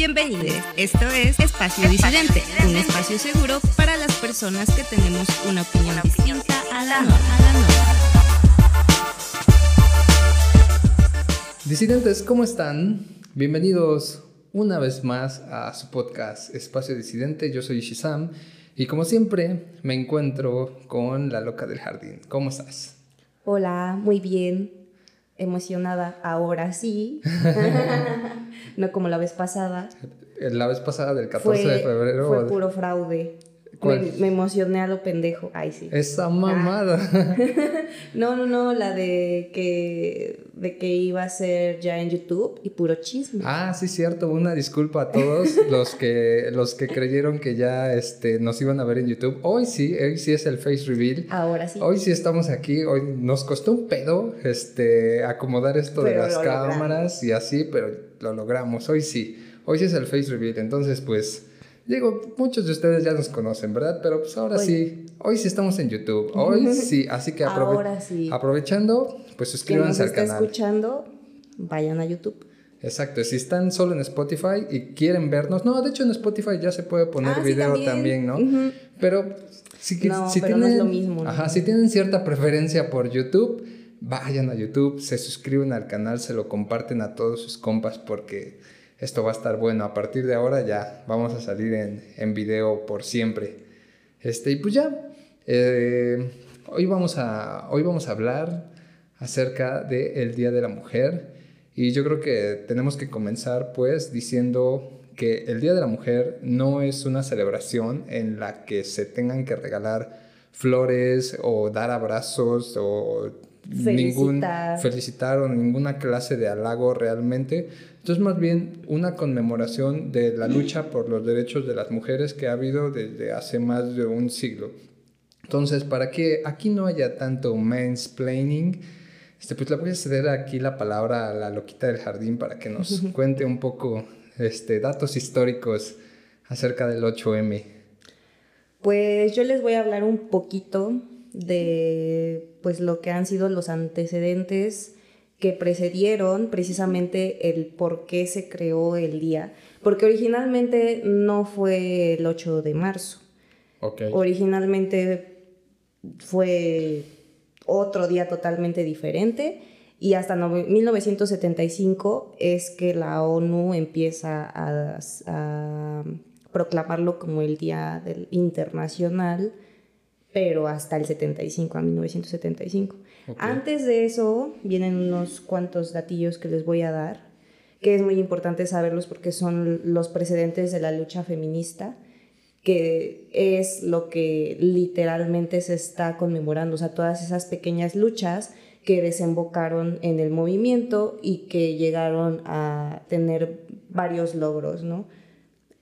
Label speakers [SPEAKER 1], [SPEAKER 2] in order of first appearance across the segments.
[SPEAKER 1] Bienvenidos. Esto es Espacio Disidente, un espacio seguro para las personas que tenemos una opinión distinta a la norma.
[SPEAKER 2] Disidentes, ¿cómo están? Bienvenidos una vez más a su podcast Espacio Disidente. Yo soy Ishizam y como siempre me encuentro con la loca del jardín. ¿Cómo estás?
[SPEAKER 3] Hola, muy bien. Emocionada ahora sí. no como la vez pasada.
[SPEAKER 2] La vez pasada del 14 de febrero.
[SPEAKER 3] Fue puro fraude. Me, emocioné a lo pendejo. Ay, sí.
[SPEAKER 2] Esa mamada.
[SPEAKER 3] no, no, no, la de que, de que iba a ser ya en YouTube y puro chisme.
[SPEAKER 2] Ah, sí, cierto. Una disculpa a todos los que, los que creyeron que ya este, nos iban a ver en YouTube. Hoy sí, hoy sí es el face reveal.
[SPEAKER 3] Ahora sí.
[SPEAKER 2] Hoy sí estamos aquí. Hoy nos costó un pedo este, acomodar esto de las cámaras y así, pero lo logramos. Hoy sí. Hoy sí es el face reveal. Entonces, pues Digo, muchos de ustedes ya nos conocen, ¿verdad? Pero pues ahora sí, hoy sí estamos en YouTube. Hoy sí, así que aprovechando, pues suscríbanse al canal.
[SPEAKER 3] escuchando, vayan a YouTube.
[SPEAKER 2] Exacto, si están solo en Spotify y quieren vernos, no, de hecho en Spotify ya se puede poner ah, video también. ¿no? Pero si, si tienen, lo mismo. Ajá, si tienen cierta preferencia por YouTube, vayan a YouTube, se suscriben al canal, se lo comparten a todos sus compas porque esto va a estar bueno. A partir de ahora ya vamos a salir en, en video por siempre. Este, y pues ya, eh, hoy, vamos a, hoy vamos a hablar acerca del Día de la Mujer. Y yo creo que tenemos que comenzar pues diciendo que el Día de la Mujer no es una celebración en la que se tengan que regalar flores o dar abrazos o ningún felicitar o ninguna clase de halago realmente. Esto es más bien una conmemoración de la lucha por los derechos de las mujeres que ha habido desde hace más de un siglo. Entonces, para que aquí no haya tanto mansplaining, este, pues le voy a ceder aquí la palabra a la loquita del jardín para que nos cuente un poco este, datos históricos acerca del 8M.
[SPEAKER 3] Pues yo les voy a hablar un poquito de pues lo que han sido los antecedentes que precedieron precisamente el por qué se creó el día, porque originalmente no fue el 8 de marzo. Originalmente fue otro día totalmente diferente y hasta 1975 es que la ONU empieza a, proclamarlo como el Día del Internacional pero hasta el 75, a 1975. Antes de eso vienen unos cuantos datillos que les voy a dar, que es muy importante saberlos porque son los precedentes de la lucha feminista, que es lo que literalmente se está conmemorando, o sea, todas esas pequeñas luchas que desembocaron en el movimiento y que llegaron a tener varios logros, ¿no?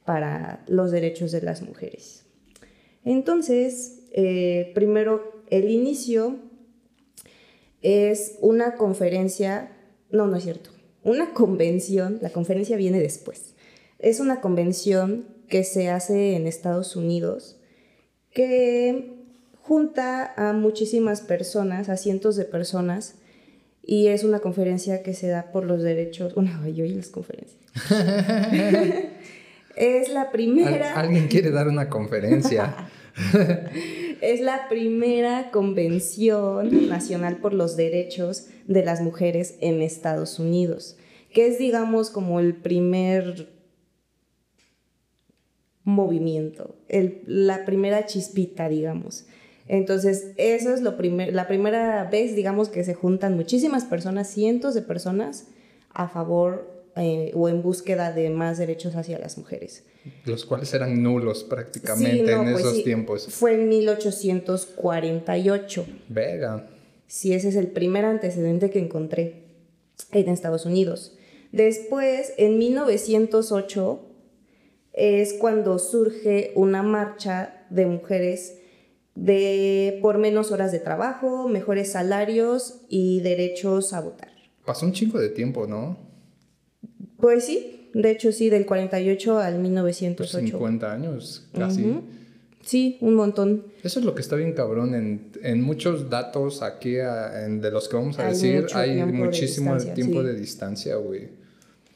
[SPEAKER 3] Para los derechos de las mujeres. Entonces, eh, primero, el inicio es una conferencia, no, no es cierto, una convención, la conferencia viene después, es una convención que se hace en Estados Unidos que junta a muchísimas personas, a cientos de personas, y es una conferencia que se da por los derechos, una, yo y las conferencias. es la primera...
[SPEAKER 2] ¿Alguien quiere dar una conferencia?
[SPEAKER 3] es la primera convención nacional por los derechos de las mujeres en Estados Unidos, que es, digamos, como el primer movimiento, la primera chispita, digamos. Entonces, eso es lo la primera vez, digamos, que se juntan muchísimas personas, cientos de personas, a favor eh, o en búsqueda de más derechos hacia las mujeres.
[SPEAKER 2] Los cuales eran nulos prácticamente en pues esos tiempos.
[SPEAKER 3] Fue en 1848.
[SPEAKER 2] Vega.
[SPEAKER 3] Sí, ese es el primer antecedente que encontré en Estados Unidos. Después, en 1908, es cuando surge una marcha de mujeres de por menos horas de trabajo, mejores salarios y derechos a votar.
[SPEAKER 2] Pasó un chingo de tiempo, ¿no?
[SPEAKER 3] Pues sí, de hecho sí, del 48 al 1908.
[SPEAKER 2] 50 pues años, casi.
[SPEAKER 3] Sí, un montón.
[SPEAKER 2] Eso es lo que está bien cabrón. En, muchos datos aquí de los que vamos a decir, hay muchísimo tiempo de distancia, güey.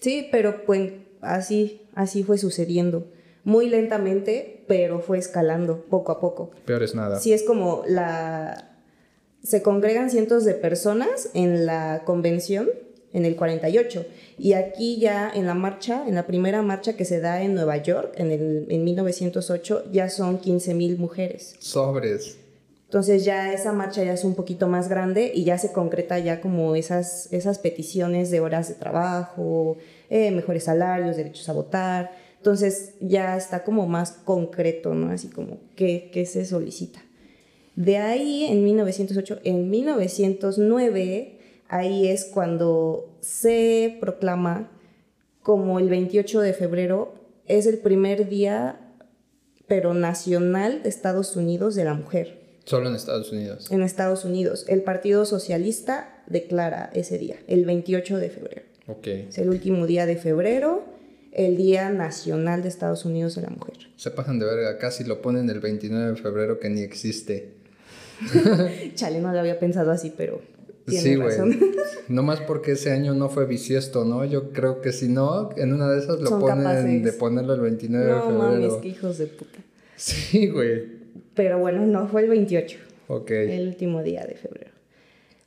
[SPEAKER 3] Sí, pero pues, así, así fue sucediendo. Muy lentamente, pero fue escalando poco a poco.
[SPEAKER 2] Peor es nada.
[SPEAKER 3] Sí, es como la... Se congregan cientos de personas en la convención en el 48. Y aquí ya en la marcha, en la primera marcha que se da en Nueva York, en, el, en 1908, ya son 15 mil mujeres.
[SPEAKER 2] Sobres.
[SPEAKER 3] Entonces ya esa marcha ya es un poquito más grande y ya se concreta ya como esas, esas peticiones de horas de trabajo, eh, mejores salarios, derechos a votar. Entonces ya está como más concreto, ¿no? Así como qué, qué se solicita. De ahí, en 1908, en 1909, ahí es cuando se proclama como el 28 de febrero, es el primer día, pero nacional de Estados Unidos de la mujer.
[SPEAKER 2] Solo en Estados Unidos.
[SPEAKER 3] En Estados Unidos. El Partido Socialista declara ese día, el 28 de febrero.
[SPEAKER 2] Ok.
[SPEAKER 3] Es el último día de febrero, el Día Nacional de Estados Unidos de la Mujer.
[SPEAKER 2] Se pasan de verga, casi lo ponen el 29 de febrero que ni existe.
[SPEAKER 3] Chale, no lo había pensado así, pero sí, güey.
[SPEAKER 2] No más porque ese año no fue bisiesto, ¿no? Yo creo que si no, en una de esas lo ponen de ponerlo el 29 de febrero. No
[SPEAKER 3] mames, hijos de puta.
[SPEAKER 2] Sí, güey.
[SPEAKER 3] Pero bueno, no, fue el 28.
[SPEAKER 2] Ok.
[SPEAKER 3] El último día de febrero.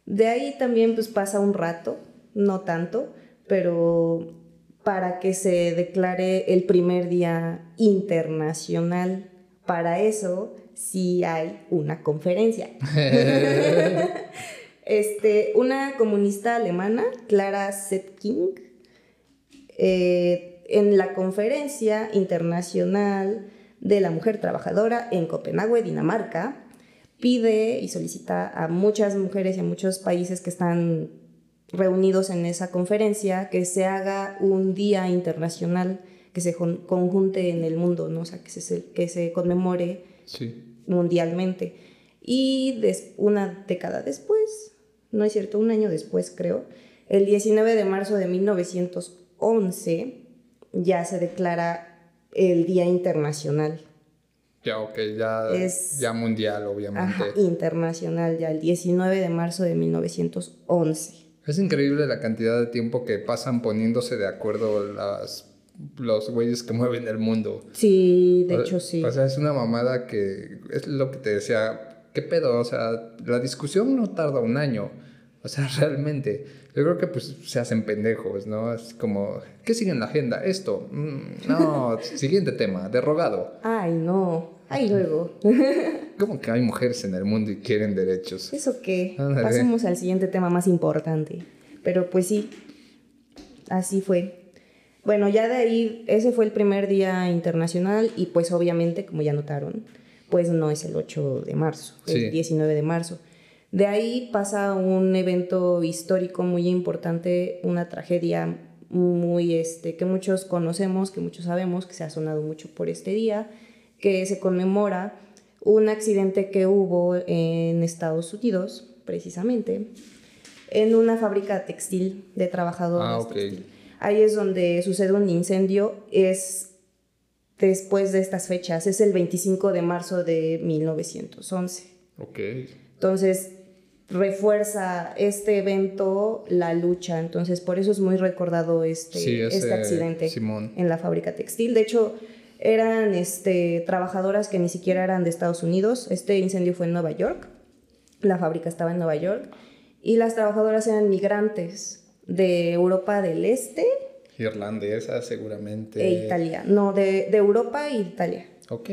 [SPEAKER 3] De ahí también pues pasa un rato, no tanto, pero para que se declare el primer día internacional. Para eso sí hay una conferencia. este, una comunista alemana, Clara Zetkin, eh, en la conferencia internacional de la Mujer Trabajadora en Copenhague, Dinamarca, pide y solicita a muchas mujeres y a muchos países que están reunidos en esa conferencia que se haga un día internacional que se conjunte en el mundo, ¿no? o sea, que se, que se conmemore mundialmente. Y una década después, no es cierto, un año después creo, el 19 de marzo de 1911 ya se declara el Día Internacional.
[SPEAKER 2] Ya, ok, ya, es, ya mundial, obviamente.
[SPEAKER 3] internacional, ya el 19 de marzo de 1911.
[SPEAKER 2] Es increíble la cantidad de tiempo que pasan poniéndose de acuerdo las, los güeyes que mueven el mundo.
[SPEAKER 3] Sí, de hecho sí.
[SPEAKER 2] O sea, es una mamada que es lo que te decía, ¿qué pedo? O sea, la discusión no tarda un año. O sea, realmente, yo creo que pues se hacen pendejos, ¿no? Es como, ¿qué sigue en la agenda? Esto. Mm, no, siguiente tema, derrogado.
[SPEAKER 3] Ay, no. Ay, luego.
[SPEAKER 2] ¿Cómo que hay mujeres en el mundo y quieren derechos?
[SPEAKER 3] ¿Eso qué? Pasemos al siguiente tema más importante. Pero pues sí, así fue. Bueno, ya de ahí, ese fue el primer día internacional y pues obviamente, como ya notaron, pues no es el 8 de marzo, es el 19 de marzo. De ahí pasa un evento histórico muy importante, una tragedia muy este, que muchos conocemos, que muchos sabemos, que se ha sonado mucho por este día, que se conmemora un accidente que hubo en Estados Unidos, precisamente, en una fábrica textil de trabajadores. Ah, Ahí es donde sucede un incendio, es después de estas fechas, es el 25 de marzo de 1911.
[SPEAKER 2] Ok.
[SPEAKER 3] Entonces, refuerza este evento la lucha. Entonces, por eso es muy recordado este, este accidente en la fábrica textil. De hecho, eran este, trabajadoras que ni siquiera eran de Estados Unidos. Este incendio fue en Nueva York. La fábrica estaba en Nueva York. Y las trabajadoras eran migrantes de Europa del Este.
[SPEAKER 2] Irlandesa, seguramente.
[SPEAKER 3] E Italia. No, de, de Europa e Italia.
[SPEAKER 2] Ok.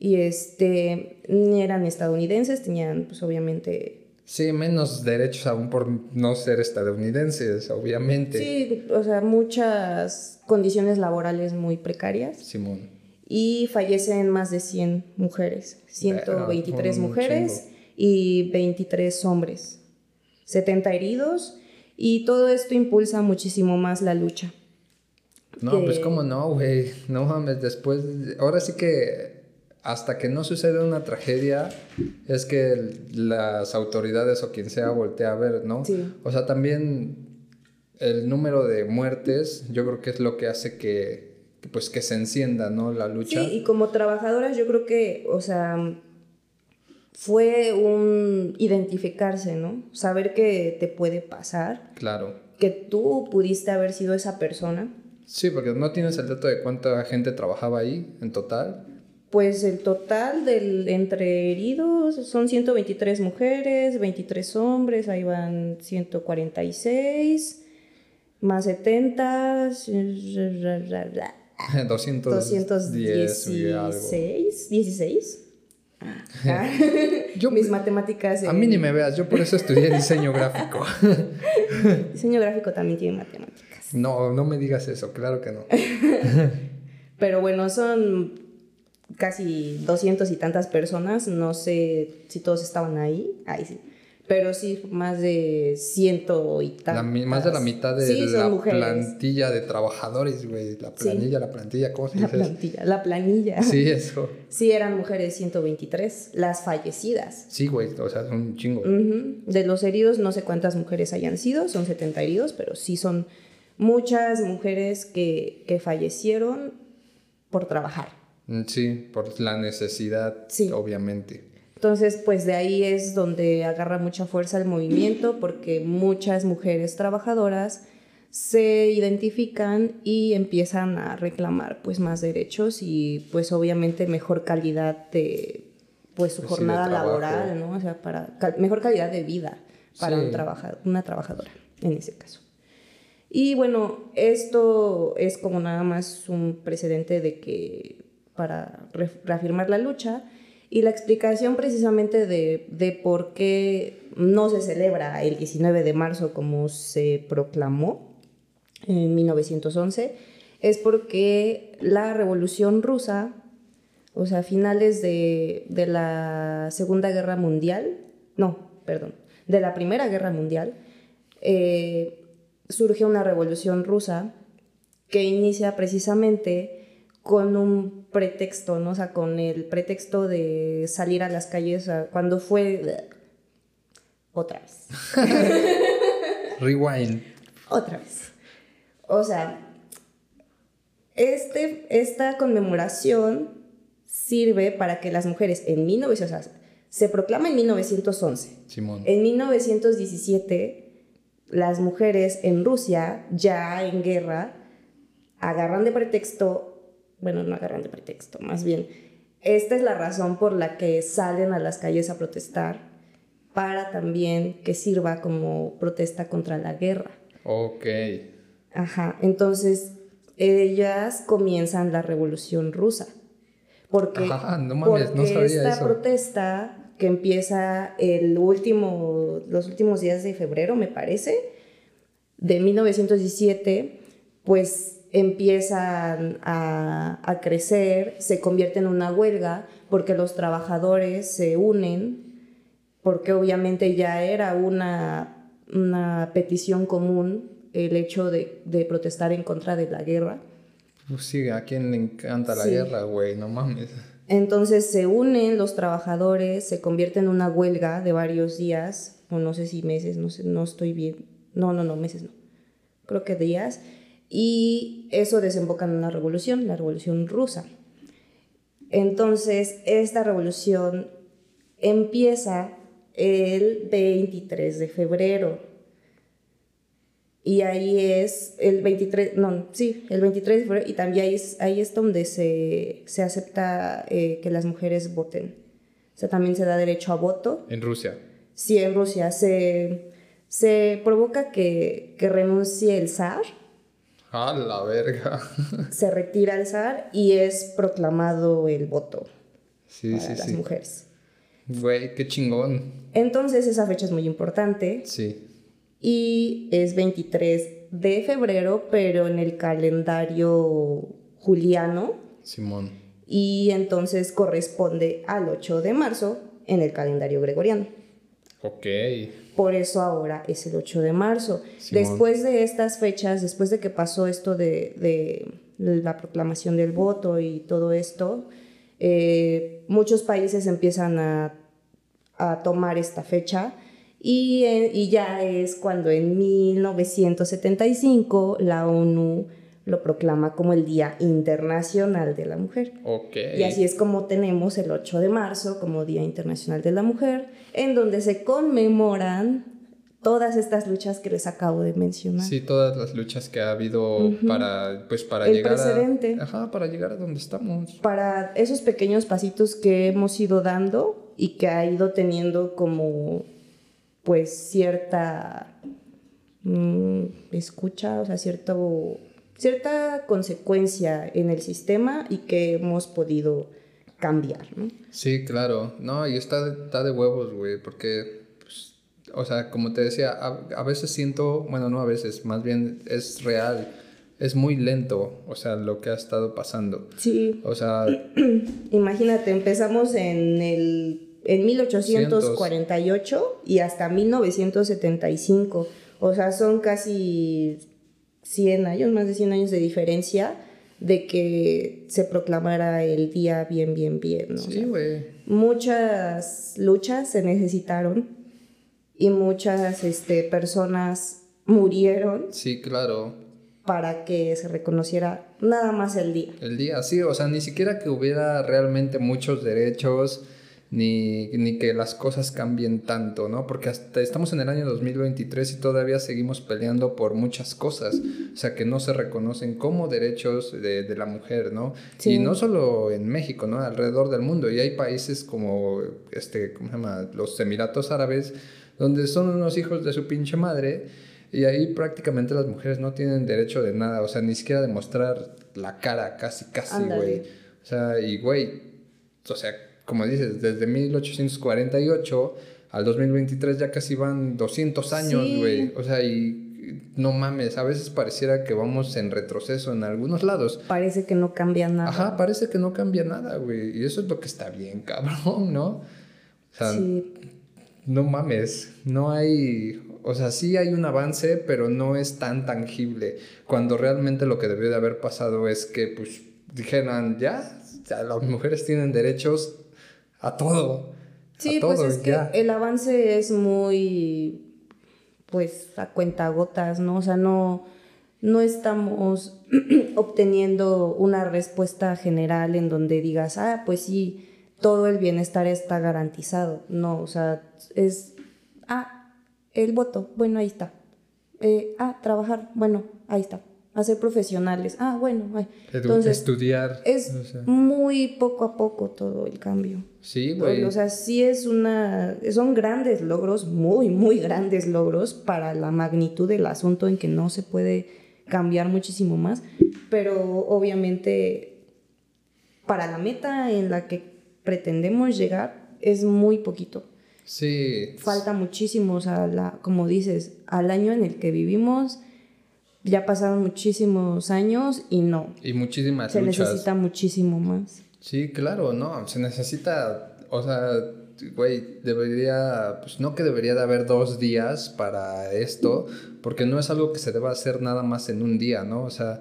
[SPEAKER 3] Y este, eran estadounidenses, tenían pues obviamente
[SPEAKER 2] Sí, menos derechos aún por no ser estadounidenses, obviamente.
[SPEAKER 3] Sí, o sea, muchas condiciones laborales muy precarias.
[SPEAKER 2] Simón.
[SPEAKER 3] Y fallecen más de 100 mujeres, 123 mujeres y 23 hombres, 70 heridos y todo esto impulsa muchísimo más la lucha.
[SPEAKER 2] No, pues cómo no, güey, no mames, después, ahora sí que hasta que no sucede una tragedia, es que las autoridades o quien sea voltea a ver, ¿no?
[SPEAKER 3] Sí.
[SPEAKER 2] O sea, también el número de muertes, yo creo que es lo que hace que, pues, que se encienda, ¿no? La lucha.
[SPEAKER 3] Sí, y como trabajadoras, yo creo que, o sea, fue un identificarse, ¿no? Saber que te puede pasar.
[SPEAKER 2] Claro.
[SPEAKER 3] Que tú pudiste haber sido esa persona.
[SPEAKER 2] Sí, porque no tienes el dato de cuánta gente trabajaba ahí en total.
[SPEAKER 3] Pues el total del entre heridos son 123 mujeres, 23 hombres, ahí van 146, más 70, 216, 16. yo, Mis matemáticas.
[SPEAKER 2] A mí ni me veas, yo por eso estudié diseño gráfico.
[SPEAKER 3] diseño gráfico también tiene matemáticas.
[SPEAKER 2] No, no me digas eso, claro que no.
[SPEAKER 3] Pero bueno, son casi doscientos y tantas personas, no sé si todos estaban ahí, ahí sí pero sí más de ciento y tal.
[SPEAKER 2] Más de la mitad de la plantilla de trabajadores, güey. La planilla, la plantilla, ¿cómo se
[SPEAKER 3] dice? La plantilla, la planilla.
[SPEAKER 2] Sí, eso.
[SPEAKER 3] Sí, eran mujeres 123, las fallecidas.
[SPEAKER 2] Sí, güey, o sea, son un chingo.
[SPEAKER 3] De los heridos, no sé cuántas mujeres hayan sido, son 70 heridos, pero sí son muchas mujeres que, que fallecieron por trabajar.
[SPEAKER 2] Mm, sí, por la necesidad, sí. obviamente.
[SPEAKER 3] Entonces, pues de ahí es donde agarra mucha fuerza el movimiento porque muchas mujeres trabajadoras se identifican y empiezan a reclamar pues más derechos y pues obviamente mejor calidad de pues su jornada laboral, ¿no? O sea, para mejor calidad de vida para un una trabajadora en ese caso. Y bueno, esto es como nada más un precedente de que para reafirmar la lucha, y la explicación precisamente de, por qué no se celebra el 19 de marzo como se proclamó en 1911 es porque la Revolución Rusa, o sea, finales de, la Segunda Guerra Mundial, no, perdón, de la Primera Guerra Mundial, eh, surge una revolución rusa que inicia precisamente con un pretexto, ¿no? O sea, con el pretexto de salir a las calles cuando fue... Otra vez.
[SPEAKER 2] Rewind.
[SPEAKER 3] Otra vez. O sea, este, esta conmemoración sirve para que las mujeres en 1900, se proclama en 1911.
[SPEAKER 2] Simón.
[SPEAKER 3] En 1917, las mujeres en Rusia, ya en guerra, agarran de pretexto bueno, no agarran de pretexto, más bien, esta es la razón por la que salen a las calles a protestar, para también que sirva como protesta contra la guerra.
[SPEAKER 2] Ok.
[SPEAKER 3] Ajá, entonces ellas comienzan la revolución rusa. Porque, Ajá, no mames, no sabía esta protesta que empieza el último, los últimos días de febrero, me parece, de 1917, pues empiezan a, crecer, se convierte en una huelga porque los trabajadores se unen, porque obviamente ya era una, una petición común el hecho de, protestar en contra de la guerra.
[SPEAKER 2] Pues sí, a quién le encanta la guerra, güey, no mames.
[SPEAKER 3] Entonces se unen los trabajadores, se convierte en una huelga de varios días, o no sé si meses, no sé, no estoy bien. No, no, no, meses no. Creo que días y eso desemboca en una revolución, la revolución rusa. Entonces, esta revolución empieza el 23 de febrero. Y ahí es el 23, no, sí, el 23 de febrero, y también ahí es, ahí es donde se, se acepta eh, que las mujeres voten. O sea, también se da derecho a voto.
[SPEAKER 2] ¿En Rusia?
[SPEAKER 3] Sí, en Rusia. Se, se provoca que, que renuncie el zar
[SPEAKER 2] a la verga.
[SPEAKER 3] se retira el zar y es proclamado el voto sí, para las mujeres.
[SPEAKER 2] Güey, qué chingón.
[SPEAKER 3] Entonces esa fecha es muy importante.
[SPEAKER 2] Sí.
[SPEAKER 3] Y es 23 de febrero, pero en el calendario juliano.
[SPEAKER 2] Simón.
[SPEAKER 3] Y entonces corresponde al 8 de marzo en el calendario gregoriano.
[SPEAKER 2] Ok.
[SPEAKER 3] Por eso ahora es el 8 de marzo. Después de estas fechas, después de que pasó esto de, la proclamación del voto y todo esto, eh, muchos países empiezan a, tomar esta fecha y, eh, y, ya es cuando en 1975 la ONU lo proclama como el Día Internacional de la Mujer.
[SPEAKER 2] Okay.
[SPEAKER 3] Y así es como tenemos el 8 de marzo como Día Internacional de la Mujer, en donde se conmemoran todas estas luchas que les acabo de mencionar.
[SPEAKER 2] Sí, todas las luchas que ha habido para, pues, para llegar a... Ajá, para llegar a donde estamos.
[SPEAKER 3] Para esos pequeños pasitos que hemos ido dando y que ha ido teniendo como, pues, cierta mm, escucha, o sea, cierto, cierta consecuencia en el sistema y que hemos podido cambiar, ¿no?
[SPEAKER 2] Sí, claro. No, y está, está de huevos, güey, porque o sea, como te decía, a, veces siento, bueno, no a veces, más bien es real, es muy lento, o sea, lo que ha estado pasando.
[SPEAKER 3] Sí.
[SPEAKER 2] O sea...
[SPEAKER 3] Imagínate, empezamos en el... En 1848 y hasta 1975. O sea, son casi 100 años, más de 100 años de diferencia de que se proclamara el día bien, bien, bien. ¿no?
[SPEAKER 2] Sí, güey.
[SPEAKER 3] muchas luchas se necesitaron y muchas este, personas murieron.
[SPEAKER 2] Sí, claro.
[SPEAKER 3] Para que se reconociera nada más el día.
[SPEAKER 2] El día, sí, o sea, ni siquiera que hubiera realmente muchos derechos, ni, ni, que las cosas cambien tanto, ¿no? Porque hasta estamos en el año 2023 y todavía seguimos peleando por muchas cosas, o sea, que no se reconocen como derechos de, de la mujer, ¿no? Sí. Y no solo en México, ¿no? Alrededor del mundo. Y hay países como, este, ¿cómo se llama? Los Emiratos Árabes, donde son unos hijos de su pinche madre y ahí prácticamente las mujeres no tienen derecho de nada, o sea, ni siquiera de mostrar la cara, casi, casi, güey. O sea, y güey, o sea, como dices, desde 1848 al 2023 ya casi van 200 años, güey. O sea, y no mames, a veces pareciera que vamos en retroceso en algunos lados.
[SPEAKER 3] Parece que no cambia nada.
[SPEAKER 2] Ajá, parece que no cambia nada, güey. Y eso es lo que está bien, cabrón, ¿no? O sea, sí no mames, no hay, o sea, sí hay un avance, pero no es tan tangible, cuando realmente lo que debió de haber pasado es que, pues, dijeran, ya, ya las mujeres tienen derechos a todo.
[SPEAKER 3] Sí, pues es que el avance es muy, pues, a cuenta gotas, ¿no? O sea, no, no estamos obteniendo una respuesta general en donde digas, ah, pues sí, todo el bienestar está garantizado. No, o sea, es, ah, el voto, bueno, ahí está. Eh, ah, trabajar, bueno, ahí está. Hacer profesionales, ah, bueno.
[SPEAKER 2] Entonces, estudiar.
[SPEAKER 3] Es muy poco a poco todo el cambio.
[SPEAKER 2] Sí, güey.
[SPEAKER 3] O sea, sí es una, son grandes logros, muy, muy grandes logros para la magnitud del asunto en que no se puede cambiar muchísimo más, pero obviamente para la meta en la que pretendemos llegar es muy poquito.
[SPEAKER 2] Sí.
[SPEAKER 3] Falta muchísimo, o sea, la, como dices, al año en el que vivimos, ya pasaron muchísimos años y no.
[SPEAKER 2] Y muchísimas
[SPEAKER 3] Se necesita muchísimo más.
[SPEAKER 2] Sí, claro, no, se necesita, o sea, güey, debería, pues no que debería de haber dos días para esto, porque no es algo que se deba hacer nada más en un día, ¿no? O sea,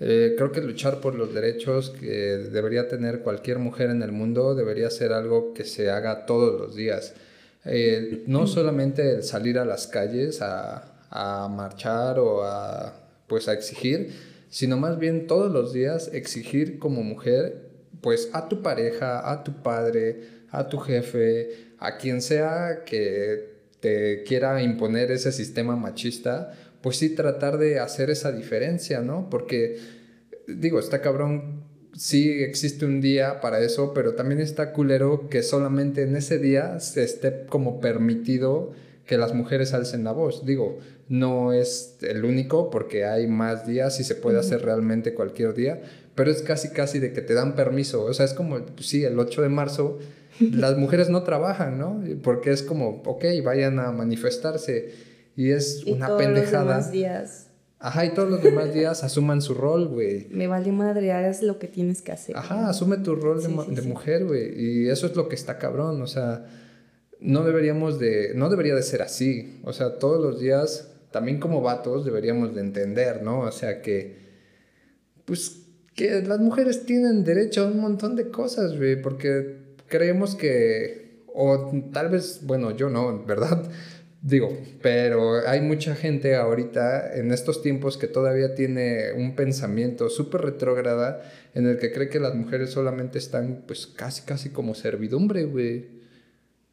[SPEAKER 2] eh, creo que luchar por los derechos que debería tener cualquier mujer en el mundo debería ser algo que se haga todos los días. Eh, no solamente el salir a las calles a, a, marchar o a, pues a exigir, sino más bien todos los días exigir como mujer pues a tu pareja, a tu padre, a tu jefe, a quien sea que te quiera imponer ese sistema machista, pues sí tratar de hacer esa diferencia, ¿no? Porque, digo, está cabrón, sí existe un día para eso, pero también está culero que solamente en ese día se esté como permitido que las mujeres alcen la voz. Digo, no es el único porque hay más días y se puede hacer realmente cualquier día, pero es casi casi de que te dan permiso. O sea, es como, sí, el 8 de marzo las mujeres no trabajan, ¿no? Porque es como, ok, vayan a manifestarse y es una todos pendejada. Los demás días. Ajá, y todos los demás días asuman su rol, güey.
[SPEAKER 3] Me vale madre, hagas lo que tienes que hacer.
[SPEAKER 2] Ajá, asume tu rol de, mujer, güey. Y eso es lo que está cabrón, o sea, no deberíamos de, no debería de ser así. O sea, todos los días, también como vatos, deberíamos de entender, ¿no? O sea, que, pues, que las mujeres tienen derecho a un montón de cosas, güey, porque creemos que, o tal vez, bueno, yo no, ¿verdad? Digo, pero hay mucha gente ahorita en estos tiempos que todavía tiene un pensamiento súper retrógrada en el que cree que las mujeres solamente están pues casi casi como servidumbre, güey.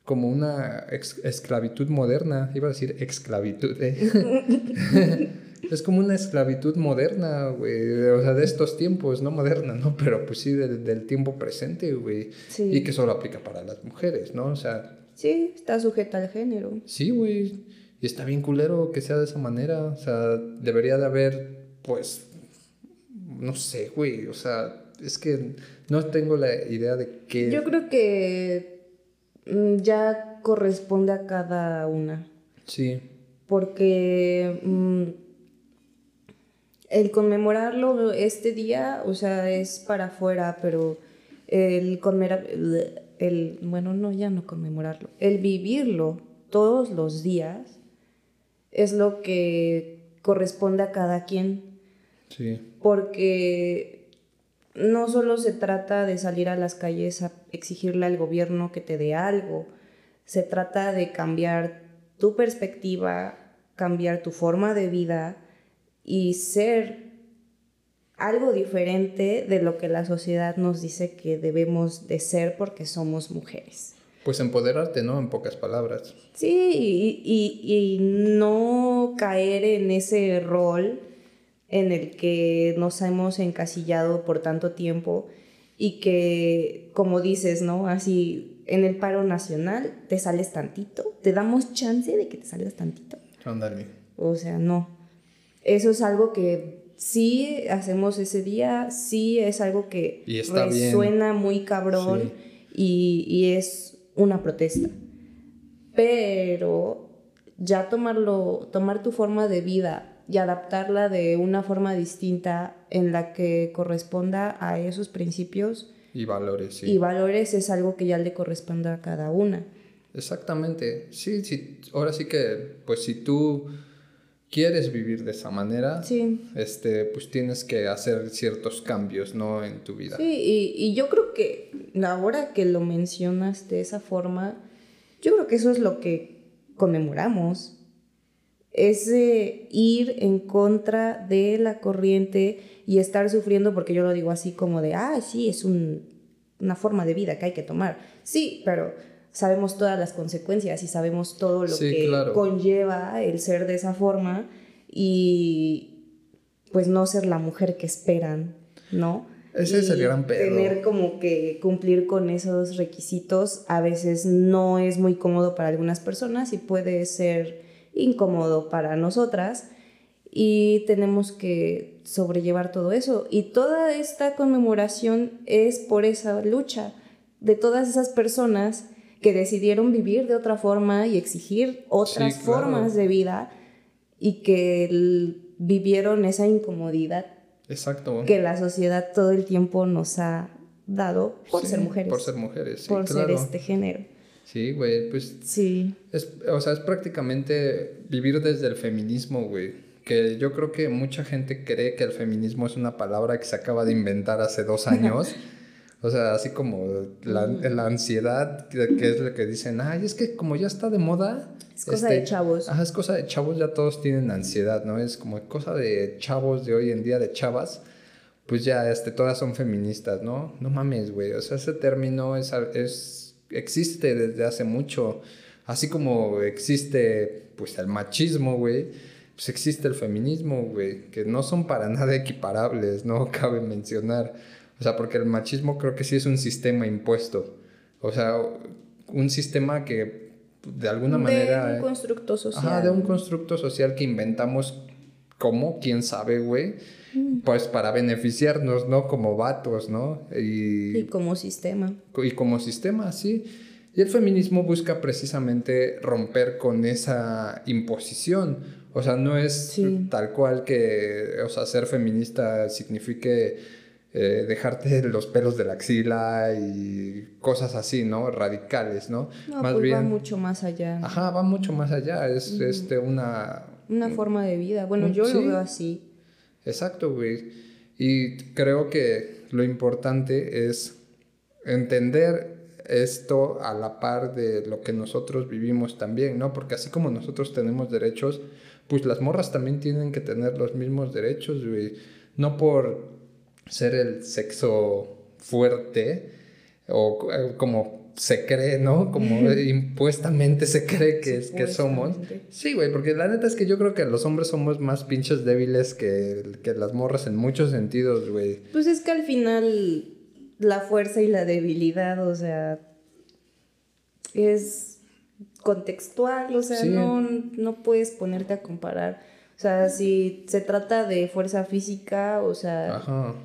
[SPEAKER 2] Como una esclavitud moderna, iba a decir esclavitud, ¿eh? es como una esclavitud moderna, güey, o sea, de estos tiempos, no moderna, ¿no? Pero pues sí, del, tiempo presente, güey. Sí. Y que solo aplica para las mujeres, ¿no? O sea...
[SPEAKER 3] Sí, está sujeta al género.
[SPEAKER 2] Sí, güey. Y está bien culero que sea de esa manera, o sea, debería de haber, pues, no sé, güey, o sea, es que no tengo la idea de qué...
[SPEAKER 3] Yo creo que ya corresponde a cada una. Sí. Porque mm, el conmemorarlo este día, o sea, es para afuera, pero el conmemorar, el, bueno, no, ya no conmemorarlo, el vivirlo todos los días es lo que corresponde a cada quien. Sí. Porque no solo se trata de salir a las calles a exigirle al gobierno que te dé algo, se trata de cambiar tu perspectiva, cambiar tu forma de vida y ser algo diferente de lo que la sociedad nos dice que debemos de ser porque somos mujeres.
[SPEAKER 2] Pues empoderarte, ¿no? En pocas palabras.
[SPEAKER 3] Sí, y, y no caer en ese rol en el que nos hemos encasillado por tanto tiempo y que, como dices, ¿no? Así, en el paro nacional te sales tantito, te damos chance de que te salgas tantito. Ándale. O sea, no. Eso es algo que sí hacemos ese día, sí es algo que resuena muy cabrón y, y es una protesta. Pero ya tomarlo, tomar tu forma de vida y adaptarla de una forma distinta en la que corresponda a esos principios.
[SPEAKER 2] Y valores, sí.
[SPEAKER 3] Y valores es algo que ya le corresponde a cada una.
[SPEAKER 2] Exactamente. Sí, sí, ahora sí que, pues si tú quieres vivir de esa manera, sí. este, pues tienes que hacer ciertos cambios, ¿no? En tu vida.
[SPEAKER 3] Sí, y, y yo creo que ahora que lo mencionas de esa forma, yo creo que eso es lo que conmemoramos ese ir en contra de la corriente y estar sufriendo, porque yo lo digo así como de, ah, sí, es una forma de vida que hay que tomar. Sí, pero sabemos todas las consecuencias y sabemos todo lo que conlleva el ser de esa forma y pues no ser la mujer que esperan, ¿no?
[SPEAKER 2] Ese es el gran pedo.
[SPEAKER 3] Tener como que cumplir con esos requisitos a veces no es muy cómodo para algunas personas y puede ser incómodo para nosotras y tenemos que sobrellevar todo eso. Y toda esta conmemoración es por esa lucha de todas esas personas que decidieron vivir de otra forma y exigir otras formas de vida y que vivieron esa incomodidad Exacto. que la sociedad todo el tiempo nos ha dado por ser mujeres.
[SPEAKER 2] Por ser mujeres.
[SPEAKER 3] por ser este género.
[SPEAKER 2] Sí, güey, pues... Sí. Es, o sea, es prácticamente vivir desde el feminismo, güey. Que yo creo que mucha gente cree que el feminismo es una palabra que se acaba de inventar hace dos años. o sea, así como la, la, ansiedad, que es lo que dicen, ay, es que como ya está de moda...
[SPEAKER 3] Es cosa de este, chavos.
[SPEAKER 2] Ajá, es cosa de chavos, ya todos tienen ansiedad, ¿no? Es como cosa de chavos de hoy en día, de chavas pues ya este, todas son feministas, ¿no? No mames, güey. O sea, ese término es, es existe desde hace mucho. Así como existe, pues, el machismo, güey, pues existe el feminismo, güey, que no son para nada equiparables, no cabe mencionar. O sea, porque el machismo creo que sí es un sistema impuesto. O sea, un sistema que de alguna manera...
[SPEAKER 3] De un constructo social.
[SPEAKER 2] Ajá, de un constructo social que inventamos como, quién sabe, güey pues para beneficiarnos, ¿no? Como vatos, ¿no?
[SPEAKER 3] Y, como sistema.
[SPEAKER 2] Y como sistema, sí. Y el feminismo busca precisamente romper con esa imposición. O sea, no es tal cual que, o sea, ser feminista signifique eh, dejarte los pelos de la axila y cosas así, ¿no? Radicales, ¿no?
[SPEAKER 3] No, más pues bien, va mucho más allá.
[SPEAKER 2] Ajá, va mucho más allá. Es este, una...
[SPEAKER 3] Una forma de vida. Bueno, yo lo veo así.
[SPEAKER 2] Exacto, güey. Y creo que lo importante es entender esto a la par de lo que nosotros vivimos también, ¿no? Porque así como nosotros tenemos derechos, pues las morras también tienen que tener los mismos derechos, güey. No por ser el sexo fuerte o eh, como se cree, ¿no? Como impuestamente se cree que, es, que somos. Sí, güey, porque la neta es que yo creo que los hombres somos más pinches débiles que, que las morras en muchos sentidos, güey.
[SPEAKER 3] Pues es que al final la fuerza y la debilidad, o sea, es contextual, o sea, no, no puedes ponerte a comparar. O sea, si se trata de fuerza física, o sea, Ajá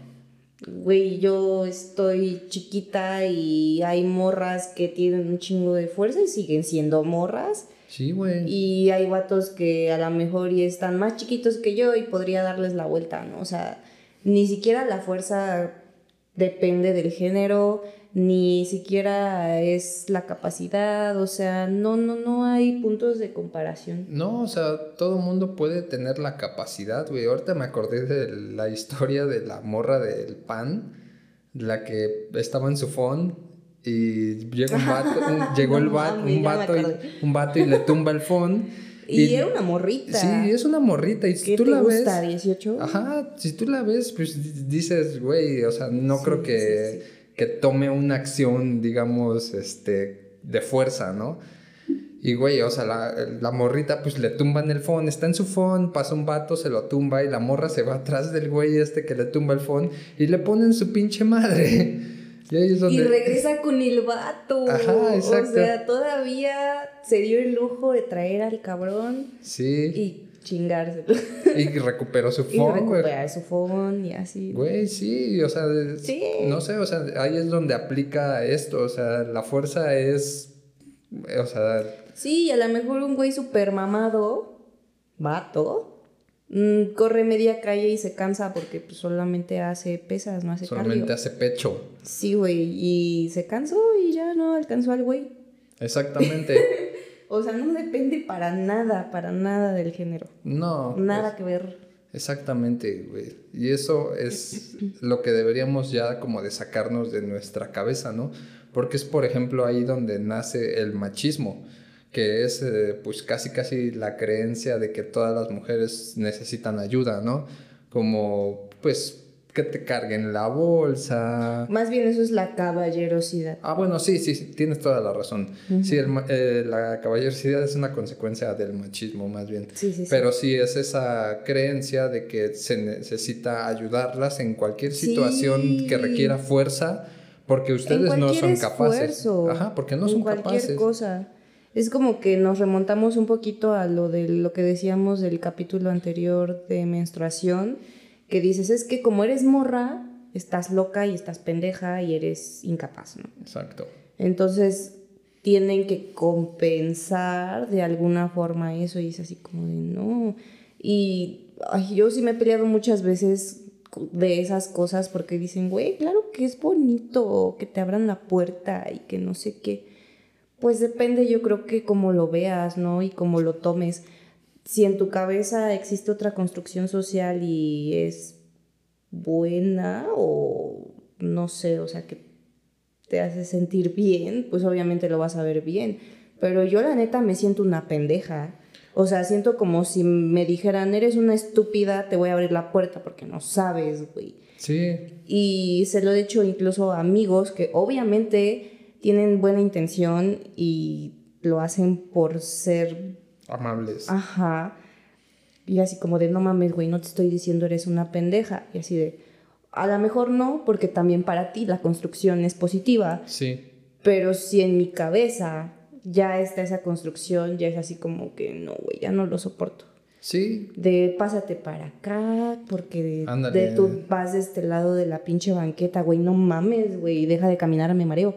[SPEAKER 3] güey, yo estoy chiquita y hay morras que tienen un chingo de fuerza y siguen siendo morras.
[SPEAKER 2] Sí, güey.
[SPEAKER 3] Y hay vatos que a lo mejor y están más chiquitos que yo y podría darles la vuelta, ¿no? O sea, ni siquiera la fuerza depende del género, ni siquiera es la capacidad, o sea, no, no, no hay puntos de comparación.
[SPEAKER 2] No, o sea, todo mundo puede tener la capacidad, güey. Ahorita me acordé de la historia de la morra del pan, la que estaba en su phone y llegó un vato, llegó el vato, un vato, y, un vato y le tumba el phone.
[SPEAKER 3] Y, era una morrita.
[SPEAKER 2] Sí, es una morrita. Y si tú la
[SPEAKER 3] gusta,
[SPEAKER 2] ves.
[SPEAKER 3] ¿18?
[SPEAKER 2] Ajá, si tú la ves, pues dices, güey, o sea, no creo que que tome una acción, digamos, este, de fuerza, ¿no? Y, güey, o sea, la, la, morrita, pues le tumban el phone, está en su phone, pasa un vato, se lo tumba y la morra se va atrás del güey este que le tumba el phone y le ponen su pinche madre.
[SPEAKER 3] Y, regresa con el vato. Ajá, exacto. O sea, todavía se dio el lujo de traer al cabrón.
[SPEAKER 2] Sí.
[SPEAKER 3] Y chingarse.
[SPEAKER 2] Y recuperó su phone.
[SPEAKER 3] Y recuperar su phone y así.
[SPEAKER 2] Güey, sí, o sea, sí. no sé, o sea, ahí es donde aplica esto, o sea, la fuerza es, o sea...
[SPEAKER 3] Sí, a lo mejor un güey super mamado, vato, mm, corre media calle y se cansa porque pues, solamente hace pesas, no hace
[SPEAKER 2] Solamente hace pecho.
[SPEAKER 3] Sí, güey, y se cansó y ya no alcanzó al güey.
[SPEAKER 2] Exactamente.
[SPEAKER 3] O sea, no depende para nada, para nada del género.
[SPEAKER 2] No.
[SPEAKER 3] Nada pues, que ver.
[SPEAKER 2] Exactamente, güey. Y eso es lo que deberíamos ya como de sacarnos de nuestra cabeza, ¿no? Porque es, por ejemplo, ahí donde nace el machismo, que es eh, pues casi casi la creencia de que todas las mujeres necesitan ayuda, ¿no? Como pues que te carguen la bolsa.
[SPEAKER 3] Más bien eso es la caballerosidad.
[SPEAKER 2] Ah, bueno, sí, sí, tienes toda la razón. Sí, eh, la caballerosidad es una consecuencia del machismo, más bien.
[SPEAKER 3] Sí, sí,
[SPEAKER 2] Pero sí es esa creencia de que se necesita ayudarlas en cualquier situación que requiera fuerza, porque ustedes no son capaces. Ajá, porque no son
[SPEAKER 3] cualquier
[SPEAKER 2] capaces.
[SPEAKER 3] cosa. Es como que nos remontamos un poquito a lo de lo que decíamos del capítulo anterior de menstruación que dices, es que como eres morra, estás loca y estás pendeja y eres incapaz, ¿no?
[SPEAKER 2] Exacto.
[SPEAKER 3] Entonces tienen que compensar de alguna forma eso y es así como de no. Y yo sí me he peleado muchas veces de esas cosas porque dicen, güey, claro que es bonito que te abran la puerta y que no sé qué. Pues depende, yo creo que como lo veas, ¿no? Y como lo tomes si en tu cabeza existe otra construcción social y es buena o no sé, o sea, que te hace sentir bien, pues obviamente lo vas a ver bien. Pero yo la neta me siento una pendeja. O sea, siento como si me dijeran, eres una estúpida, te voy a abrir la puerta porque no sabes, güey.
[SPEAKER 2] Sí.
[SPEAKER 3] Y se lo he dicho incluso a amigos que obviamente tienen buena intención y lo hacen por ser
[SPEAKER 2] Amables.
[SPEAKER 3] Ajá. Y así como de, no mames, güey, no te estoy diciendo eres una pendeja. Y así de, a lo mejor no, porque también para ti la construcción es positiva.
[SPEAKER 2] Sí.
[SPEAKER 3] Pero si en mi cabeza ya está esa construcción, ya es así como que, no, güey, ya no lo soporto.
[SPEAKER 2] Sí.
[SPEAKER 3] De pásate para acá, porque de, de tú vas de este lado de la pinche banqueta, güey, no mames, güey, deja de caminar, me mareo.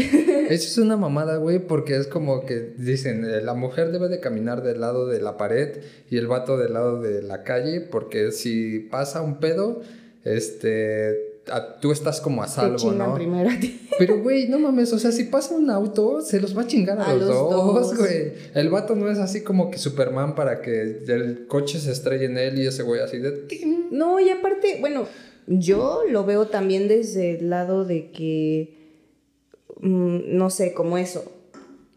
[SPEAKER 2] Eso es una mamada, güey, porque es como que dicen, eh, la mujer debe de caminar del lado de la pared y el vato del lado de la calle, porque si pasa un pedo, este, tú estás como a salvo, ¿no? Pero, güey, no mames, o sea, si pasa un auto, se los va a chingar a, los, dos, güey. El vato no es así como que Superman para que el coche se estrelle en él y ese güey así de...
[SPEAKER 3] No, y aparte, bueno, yo lo veo también desde el lado de que no sé, como eso.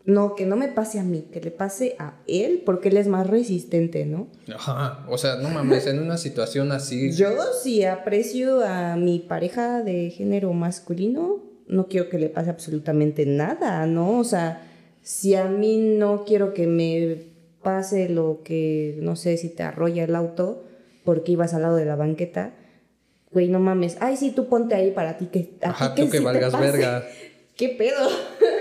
[SPEAKER 3] No, que no me pase a mí, que le pase a él porque él es más resistente, ¿no?
[SPEAKER 2] Ajá, o sea, no mames, en una situación así.
[SPEAKER 3] Yo si aprecio a mi pareja de género masculino, no quiero que le pase absolutamente nada, ¿no? O sea, si a mí no quiero que me pase lo que, no sé, si te arrolla el auto porque ibas al lado de la banqueta, güey, no mames, ay, sí, tú ponte ahí para ti que...
[SPEAKER 2] Ajá, tú que valgas verga.
[SPEAKER 3] ¿Qué pedo?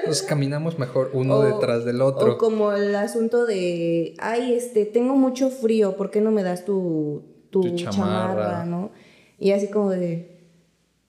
[SPEAKER 2] Nos caminamos mejor uno detrás del otro.
[SPEAKER 3] O como el asunto de, ay, este, tengo mucho frío, ¿por qué no me das tu, tu, chamarra, no? Y así como de,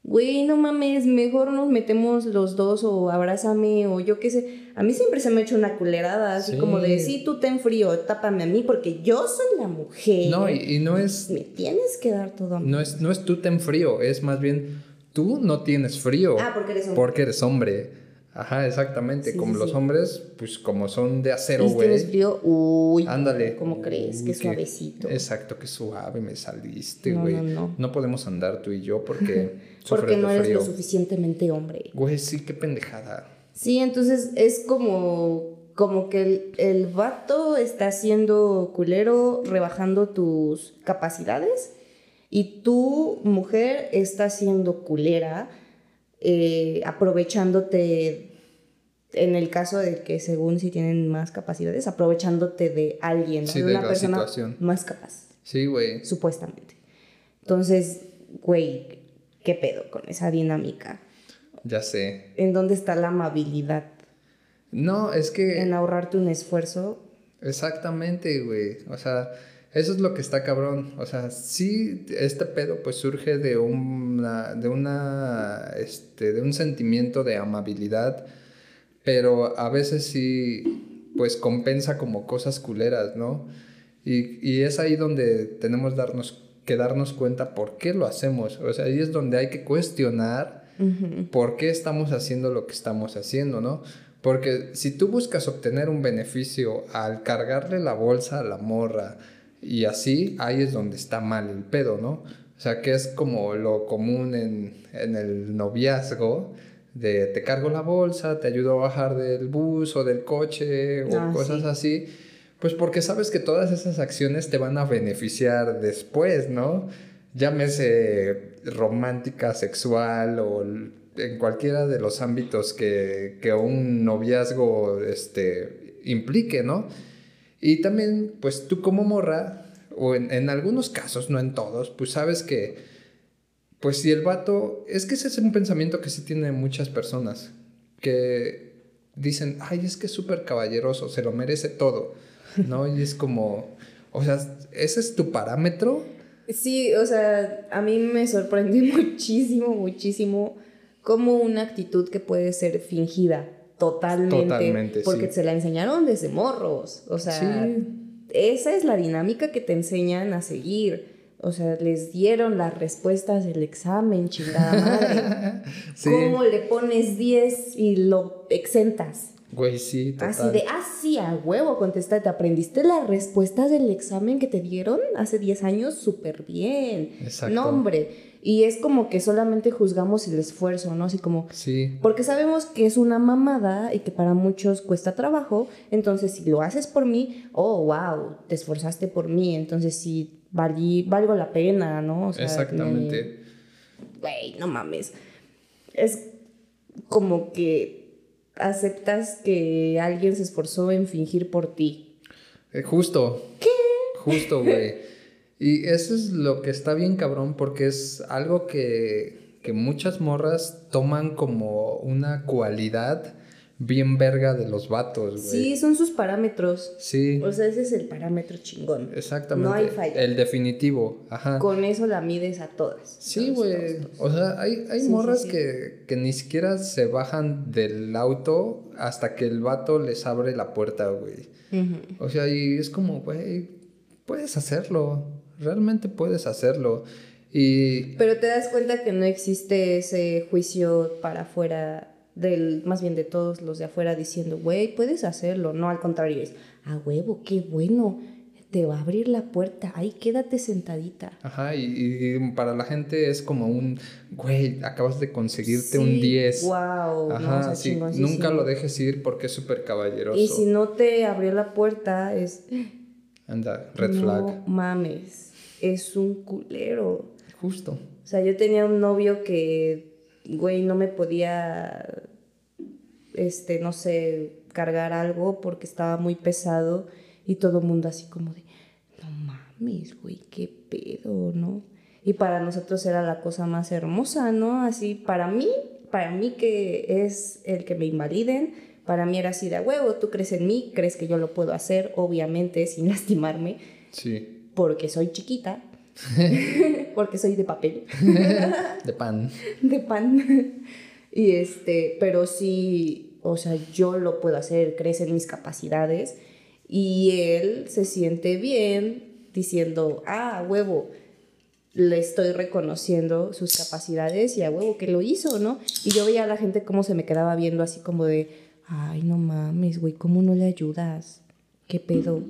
[SPEAKER 3] güey, no mames, mejor nos metemos los dos o abrázame o yo qué sé. A mí siempre se me ha hecho una culerada, así como de, sí, tú ten frío, tápame a mí porque yo soy la mujer.
[SPEAKER 2] No, y, no es...
[SPEAKER 3] Me tienes que dar todo a mí.
[SPEAKER 2] No es, no es tú ten frío, es más bien tú no tienes frío.
[SPEAKER 3] Ah, porque eres hombre.
[SPEAKER 2] Porque eres hombre. Ajá, exactamente. como los hombres, pues como son de acero, güey.
[SPEAKER 3] tienes frío, uy.
[SPEAKER 2] Ándale.
[SPEAKER 3] ¿Cómo crees? Qué suavecito.
[SPEAKER 2] Exacto, qué suave me saliste, güey. No, no, no. no podemos andar tú y yo porque.
[SPEAKER 3] porque no eres lo suficientemente hombre.
[SPEAKER 2] Güey, sí, qué pendejada.
[SPEAKER 3] Sí, entonces es como. Como que el, el vato está siendo culero, rebajando tus capacidades. Y tú, mujer, está siendo culera eh, aprovechándote, en el caso de que según si tienen más capacidades, aprovechándote de alguien, de una persona más capaz.
[SPEAKER 2] Sí, güey.
[SPEAKER 3] Supuestamente. Entonces, güey, ¿qué pedo con esa dinámica?
[SPEAKER 2] Ya sé.
[SPEAKER 3] ¿En dónde está la amabilidad?
[SPEAKER 2] No, es que...
[SPEAKER 3] En ahorrarte un esfuerzo.
[SPEAKER 2] Exactamente, güey. O sea, eso es lo que está cabrón. O sea, sí, este pedo pues surge de una, de una, este, de un sentimiento de amabilidad, pero a veces sí, pues compensa como cosas culeras, ¿no? Y, y es ahí donde tenemos darnos, que darnos cuenta por qué lo hacemos. O sea, ahí es donde hay que cuestionar por qué estamos haciendo lo que estamos haciendo, ¿no? Porque si tú buscas obtener un beneficio al cargarle la bolsa a la morra, y así, ahí es donde está mal el pedo, ¿no? O sea, que es como lo común en, el noviazgo, de te cargo la bolsa, te ayudo a bajar del bus o del coche o ah, cosas así, pues porque sabes que todas esas acciones te van a beneficiar después, ¿no? Llámese romántica, sexual o en cualquiera de los ámbitos que, que un noviazgo este, implique, ¿no? Y también, pues tú como morra, o en, algunos casos, no en todos, pues sabes que, pues si el vato, es que ese es un pensamiento que sí tiene muchas personas, que dicen, ay, es que es súper caballeroso, se lo merece todo, ¿no? Y es como, o sea, ¿ese es tu parámetro?
[SPEAKER 3] Sí, o sea, a mí me sorprendió muchísimo, muchísimo como una actitud que puede ser fingida Totalmente. porque se la enseñaron desde morros. O sea, esa es la dinámica que te enseñan a seguir. O sea, les dieron las respuestas del examen, chingada madre. ¿Cómo le pones 10 y lo exentas?
[SPEAKER 2] Güey, sí,
[SPEAKER 3] total. Así de, ah, sí, a huevo, contestaste. ¿Aprendiste las respuestas del examen que te dieron hace 10 años? Súper bien. Exacto. No, hombre. Y es como que solamente juzgamos el esfuerzo, ¿no? Así como...
[SPEAKER 2] Sí.
[SPEAKER 3] Porque sabemos que es una mamada y que para muchos cuesta trabajo. Entonces, si lo haces por mí, oh, wow, te esforzaste por mí. Entonces, sí, valí, valgo la pena, ¿no?
[SPEAKER 2] Exactamente.
[SPEAKER 3] Güey, no mames. Es como que aceptas que alguien se esforzó en fingir por ti.
[SPEAKER 2] Eh, justo.
[SPEAKER 3] ¿Qué?
[SPEAKER 2] Justo, güey. Y eso es lo que está bien cabrón porque es algo que, que muchas morras toman como una cualidad bien verga de los vatos, güey.
[SPEAKER 3] Sí, son sus parámetros.
[SPEAKER 2] Sí.
[SPEAKER 3] O sea, ese es el parámetro chingón.
[SPEAKER 2] Exactamente. No hay falla. El definitivo, ajá.
[SPEAKER 3] Con eso la mides a todas.
[SPEAKER 2] Sí, güey. O sea, hay, hay morras Que, que ni siquiera se bajan del auto hasta que el vato les abre la puerta, güey. O sea, y es como, güey, puedes hacerlo realmente puedes hacerlo. Y...
[SPEAKER 3] Pero te das cuenta que no existe ese juicio para afuera del, más bien de todos los de afuera diciendo, güey, puedes hacerlo. No, al contrario, es, a huevo, qué bueno, te va a abrir la puerta, ahí quédate sentadita.
[SPEAKER 2] Ajá, y, para la gente es como un, güey, acabas de conseguirte un 10.
[SPEAKER 3] Wow,
[SPEAKER 2] Ajá, sí, nunca lo dejes ir porque es súper caballeroso.
[SPEAKER 3] Y si no te abrió la puerta, es...
[SPEAKER 2] Anda, red flag.
[SPEAKER 3] No mames, es un culero.
[SPEAKER 2] Justo.
[SPEAKER 3] O sea, yo tenía un novio que güey, no me podía, este, no sé, cargar algo porque estaba muy pesado y todo el mundo así como de, no mames, güey, qué pedo, ¿no? Y para nosotros era la cosa más hermosa, ¿no? Así, para mí, para mí que es el que me invaliden, para mí era así de huevo, tú crees en mí, crees que yo lo puedo hacer, obviamente, sin lastimarme. Sí. Porque soy chiquita. porque soy de papel.
[SPEAKER 2] de pan.
[SPEAKER 3] De pan. y este, pero sí, o sea, yo lo puedo hacer, crees en mis capacidades. Y él se siente bien diciendo, ah, huevo, le estoy reconociendo sus capacidades y a huevo que lo hizo, ¿no? Y yo veía a la gente cómo se me quedaba viendo así como de, ay, no mames, güey, ¿cómo no le ayudas? ¿Qué pedo?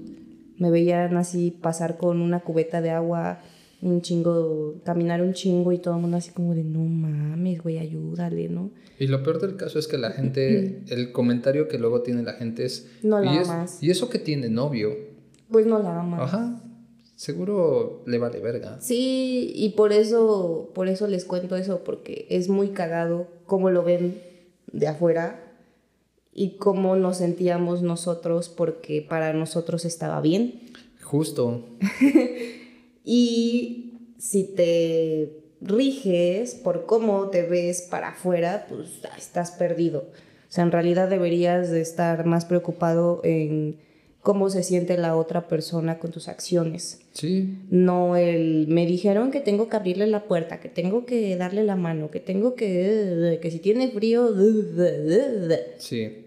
[SPEAKER 3] Me veían así pasar con una cubeta de agua, un chingo, caminar un chingo y todo el mundo así como de, no mames, güey, ayúdale, ¿no?
[SPEAKER 2] Y lo peor del caso es que la gente, el comentario que luego tiene la gente es...
[SPEAKER 3] No la
[SPEAKER 2] ¿y
[SPEAKER 3] amas.
[SPEAKER 2] ¿Y eso que tiene novio?
[SPEAKER 3] Pues no la amas.
[SPEAKER 2] Ajá seguro le vale verga.
[SPEAKER 3] Sí, y por eso, por eso les cuento eso, porque es muy cagado cómo lo ven de afuera y cómo nos sentíamos nosotros porque para nosotros estaba bien.
[SPEAKER 2] Justo.
[SPEAKER 3] y si te riges por cómo te ves para afuera, pues estás perdido. O sea, en realidad deberías de estar más preocupado en cómo se siente la otra persona con tus acciones.
[SPEAKER 2] Sí.
[SPEAKER 3] No el, me dijeron que tengo que abrirle la puerta, que tengo que darle la mano, que tengo que, que si tiene frío...
[SPEAKER 2] Sí.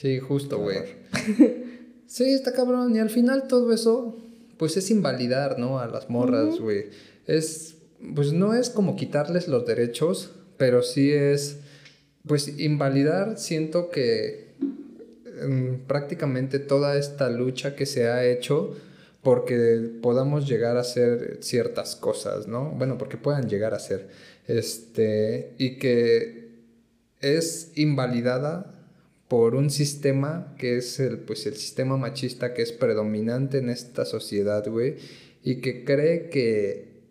[SPEAKER 2] Sí, justo, güey. sí, está cabrón. Y al final todo eso, pues es invalidar, ¿no? A las morras, güey. Es, pues no es como quitarles los derechos, pero sí es, pues invalidar, siento que prácticamente toda esta lucha que se ha hecho porque podamos llegar a hacer ciertas cosas, ¿no? Bueno, porque puedan llegar a ser. Este, y que es invalidada por un sistema que es el, pues, el sistema machista que es predominante en esta sociedad, güey, y que cree que,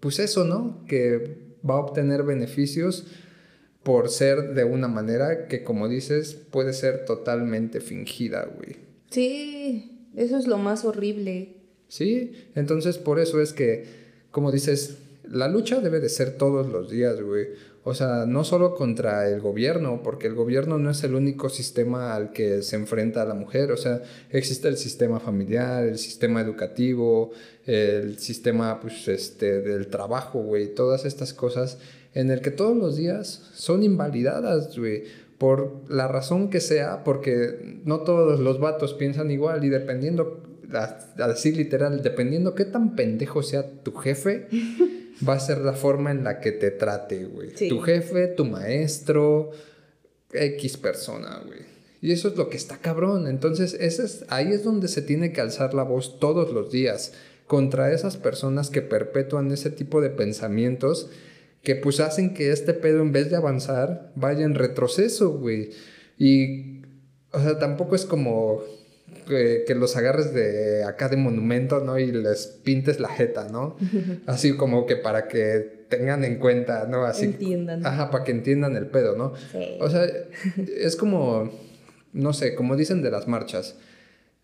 [SPEAKER 2] pues eso, ¿no? Que va a obtener beneficios por ser de una manera que, como dices, puede ser totalmente fingida, güey.
[SPEAKER 3] Sí, eso es lo más horrible.
[SPEAKER 2] Sí, entonces por eso es que, como dices, la lucha debe de ser todos los días, güey. O sea, no solo contra el gobierno, porque el gobierno no es el único sistema al que se enfrenta a la mujer. O sea, existe el sistema familiar, el sistema educativo, el sistema pues, este, del trabajo, güey. Todas estas cosas en el que todos los días son invalidadas, güey, por la razón que sea, porque no todos los vatos piensan igual y dependiendo, así literal, dependiendo qué tan pendejo sea tu jefe, va a ser la forma en la que te trate, güey. Tu jefe, tu maestro, X persona, güey. Y eso es lo que está cabrón. Entonces, ese es, ahí es donde se tiene que alzar la voz todos los días contra esas personas que perpetúan ese tipo de pensamientos que pues hacen que este pedo en vez de avanzar vaya en retroceso, güey. Y, o sea, tampoco es como que, los agarres de acá de monumento, ¿no? Y les pintes la jeta, ¿no? Así como que para que tengan en cuenta, ¿no? Así.
[SPEAKER 3] Entiendan.
[SPEAKER 2] Ajá, para que entiendan el pedo, ¿no? Sí. O sea, es como, no sé, como dicen de las marchas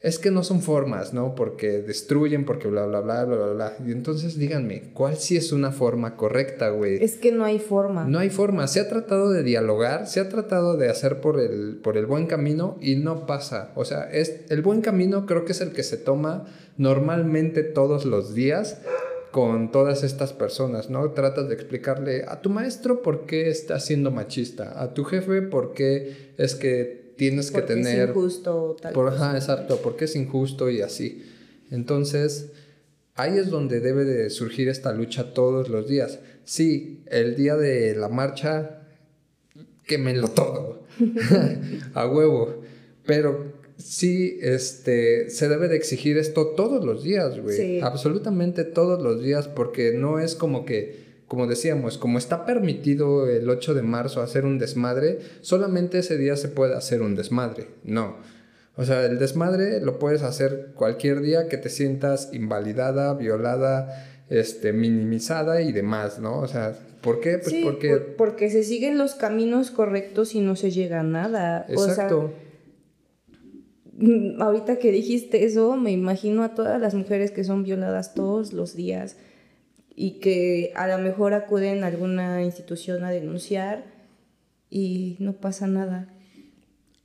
[SPEAKER 2] es que no son formas, ¿no? Porque destruyen, porque bla, bla, bla, bla, bla, bla. Y entonces díganme, ¿cuál sí es una forma correcta, güey?
[SPEAKER 3] Es que no hay forma.
[SPEAKER 2] No hay forma. Se ha tratado de dialogar, se ha tratado de hacer por el, por el buen camino y no pasa. O sea, es, el buen camino creo que es el que se toma normalmente todos los días con todas estas personas, ¿no? Tratas de explicarle a tu maestro por qué está siendo machista, a tu jefe por qué es que tienes que tener...
[SPEAKER 3] Es injusto, tal
[SPEAKER 2] por, Ajá, exacto, porque es injusto y así. Entonces, ahí es donde debe de surgir esta lucha todos los días. Sí, el día de la marcha, quémelo todo, a huevo, pero sí, este, se debe de exigir esto todos los días, güey. Absolutamente todos los días, porque no es como que como decíamos, como está permitido el 8 de marzo hacer un desmadre, solamente ese día se puede hacer un desmadre. No. O sea, el desmadre lo puedes hacer cualquier día que te sientas invalidada, violada, este, minimizada y demás, ¿no? O sea, ¿por qué? Pues porque...
[SPEAKER 3] porque se siguen los caminos correctos y no se llega a nada. Exacto. Mm, ahorita que dijiste eso, me imagino a todas las mujeres que son violadas todos los días y que a lo mejor acuden a alguna institución a denunciar y no pasa nada.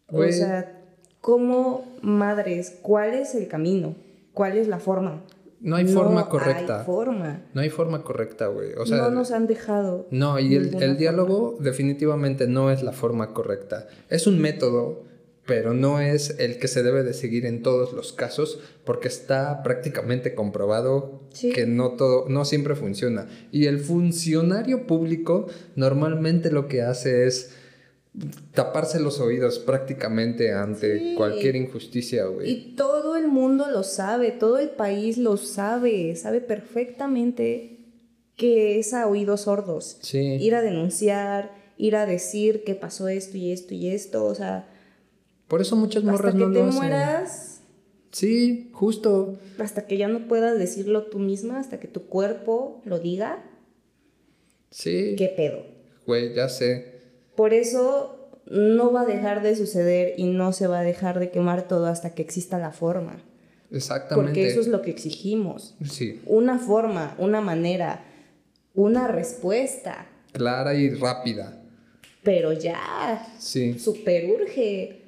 [SPEAKER 3] O sea, como madres, ¿cuál es el camino? ¿Cuál es la forma?
[SPEAKER 2] No hay forma correcta.
[SPEAKER 3] No hay forma.
[SPEAKER 2] No hay forma correcta, güey. O
[SPEAKER 3] sea, no nos han dejado.
[SPEAKER 2] No, y el, el diálogo definitivamente no es la forma correcta. Es un método pero no es el que se debe de seguir en todos los casos porque está prácticamente comprobado que no todo no siempre funciona y el funcionario público normalmente lo que hace es taparse los oídos prácticamente ante cualquier injusticia, güey.
[SPEAKER 3] Y todo el mundo lo sabe, todo el país lo sabe, sabe perfectamente que es a oídos sordos. Sí. Ir a denunciar, ir a decir que pasó esto y esto y esto, o sea,
[SPEAKER 2] por eso muchas morras
[SPEAKER 3] no
[SPEAKER 2] lo
[SPEAKER 3] hacen. Hasta que te mueras.
[SPEAKER 2] Sí, justo.
[SPEAKER 3] Hasta que ya no puedas decirlo tú misma, hasta que tu cuerpo lo diga.
[SPEAKER 2] Sí.
[SPEAKER 3] ¿Qué pedo?
[SPEAKER 2] Güey, ya sé.
[SPEAKER 3] Por eso no va a dejar de suceder y no se va a dejar de quemar todo hasta que exista la forma.
[SPEAKER 2] Exactamente.
[SPEAKER 3] Porque eso es lo que exigimos.
[SPEAKER 2] Sí.
[SPEAKER 3] Una forma, una manera, una respuesta.
[SPEAKER 2] Clara y rápida.
[SPEAKER 3] Pero ya.
[SPEAKER 2] Sí.
[SPEAKER 3] Super urge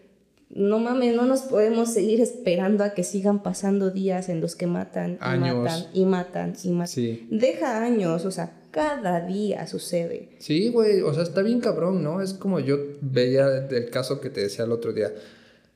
[SPEAKER 3] no mames, no nos podemos seguir esperando a que sigan pasando días en los que matan y matan y matan y matan. Deja años, o sea, cada día sucede.
[SPEAKER 2] Sí, güey, o sea, está bien cabrón, ¿no? Es como yo veía el caso que te decía el otro día.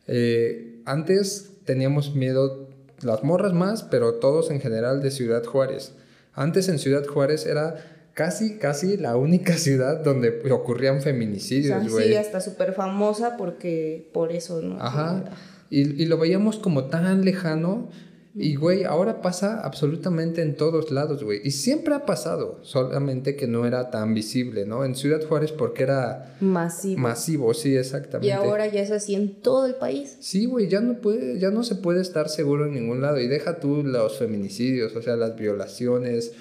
[SPEAKER 2] Eh, antes teníamos miedo, las morras más, pero todos en general de Ciudad Juárez. Antes en Ciudad Juárez era casi, casi la única ciudad donde ocurrían feminicidios, güey.
[SPEAKER 3] sí, hasta súper famosa porque, por eso, ¿no?
[SPEAKER 2] Ajá. Y, y, lo veíamos como tan lejano. Y, güey, ahora pasa absolutamente en todos lados, güey. Y siempre ha pasado, solamente que no era tan visible, ¿no? En Ciudad Juárez porque era...
[SPEAKER 3] Masivo.
[SPEAKER 2] Masivo, sí, exactamente.
[SPEAKER 3] Y ahora ya es así en todo el país.
[SPEAKER 2] Sí, güey, ya no puede, ya no se puede estar seguro en ningún lado. Y deja tú los feminicidios, o sea, las violaciones,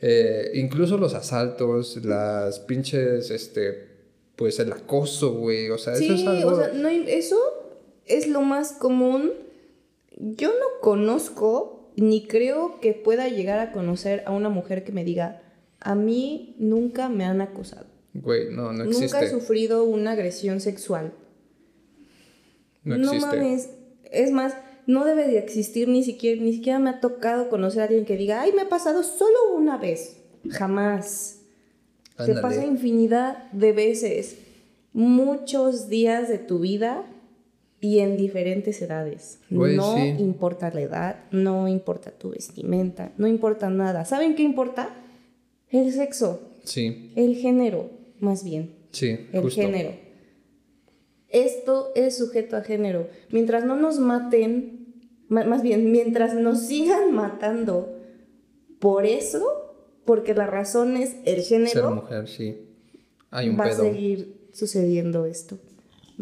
[SPEAKER 2] eh, incluso los asaltos, las pinches, este, pues el acoso, güey. O sea, eso es algo...
[SPEAKER 3] o sea, no, eso es lo más común. Yo no conozco, ni creo que pueda llegar a conocer a una mujer que me diga, a mí nunca me han acosado.
[SPEAKER 2] Güey, no, no existe.
[SPEAKER 3] Nunca he sufrido una agresión sexual. No existe. No mames. Es más, no debe de existir ni siquiera, ni siquiera me ha tocado conocer a alguien que diga, ay, me ha pasado solo una vez. Jamás. Se pasa infinidad de veces, muchos días de tu vida y en diferentes edades. no importa la edad, no importa tu vestimenta, no importa nada. ¿Saben qué importa? El sexo.
[SPEAKER 2] Sí.
[SPEAKER 3] El género, más bien.
[SPEAKER 2] Sí.
[SPEAKER 3] El género. Esto es sujeto a género. Mientras no nos maten más bien, mientras nos sigan matando por eso, porque la razón es el género.
[SPEAKER 2] Ser mujer, sí. Hay un
[SPEAKER 3] va a seguir sucediendo esto.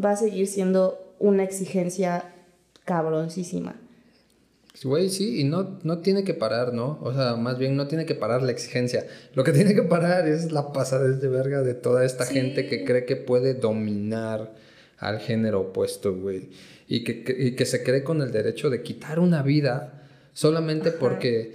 [SPEAKER 3] Va a seguir siendo una exigencia cabroncísima.
[SPEAKER 2] Güey, sí, y no, no tiene que parar, ¿no? O sea, más bien no tiene que parar la exigencia. Lo que tiene que parar es la pasada de verga de toda esta gente que cree que puede dominar al género opuesto, güey y que, que, se cree con el derecho de quitar una vida solamente porque,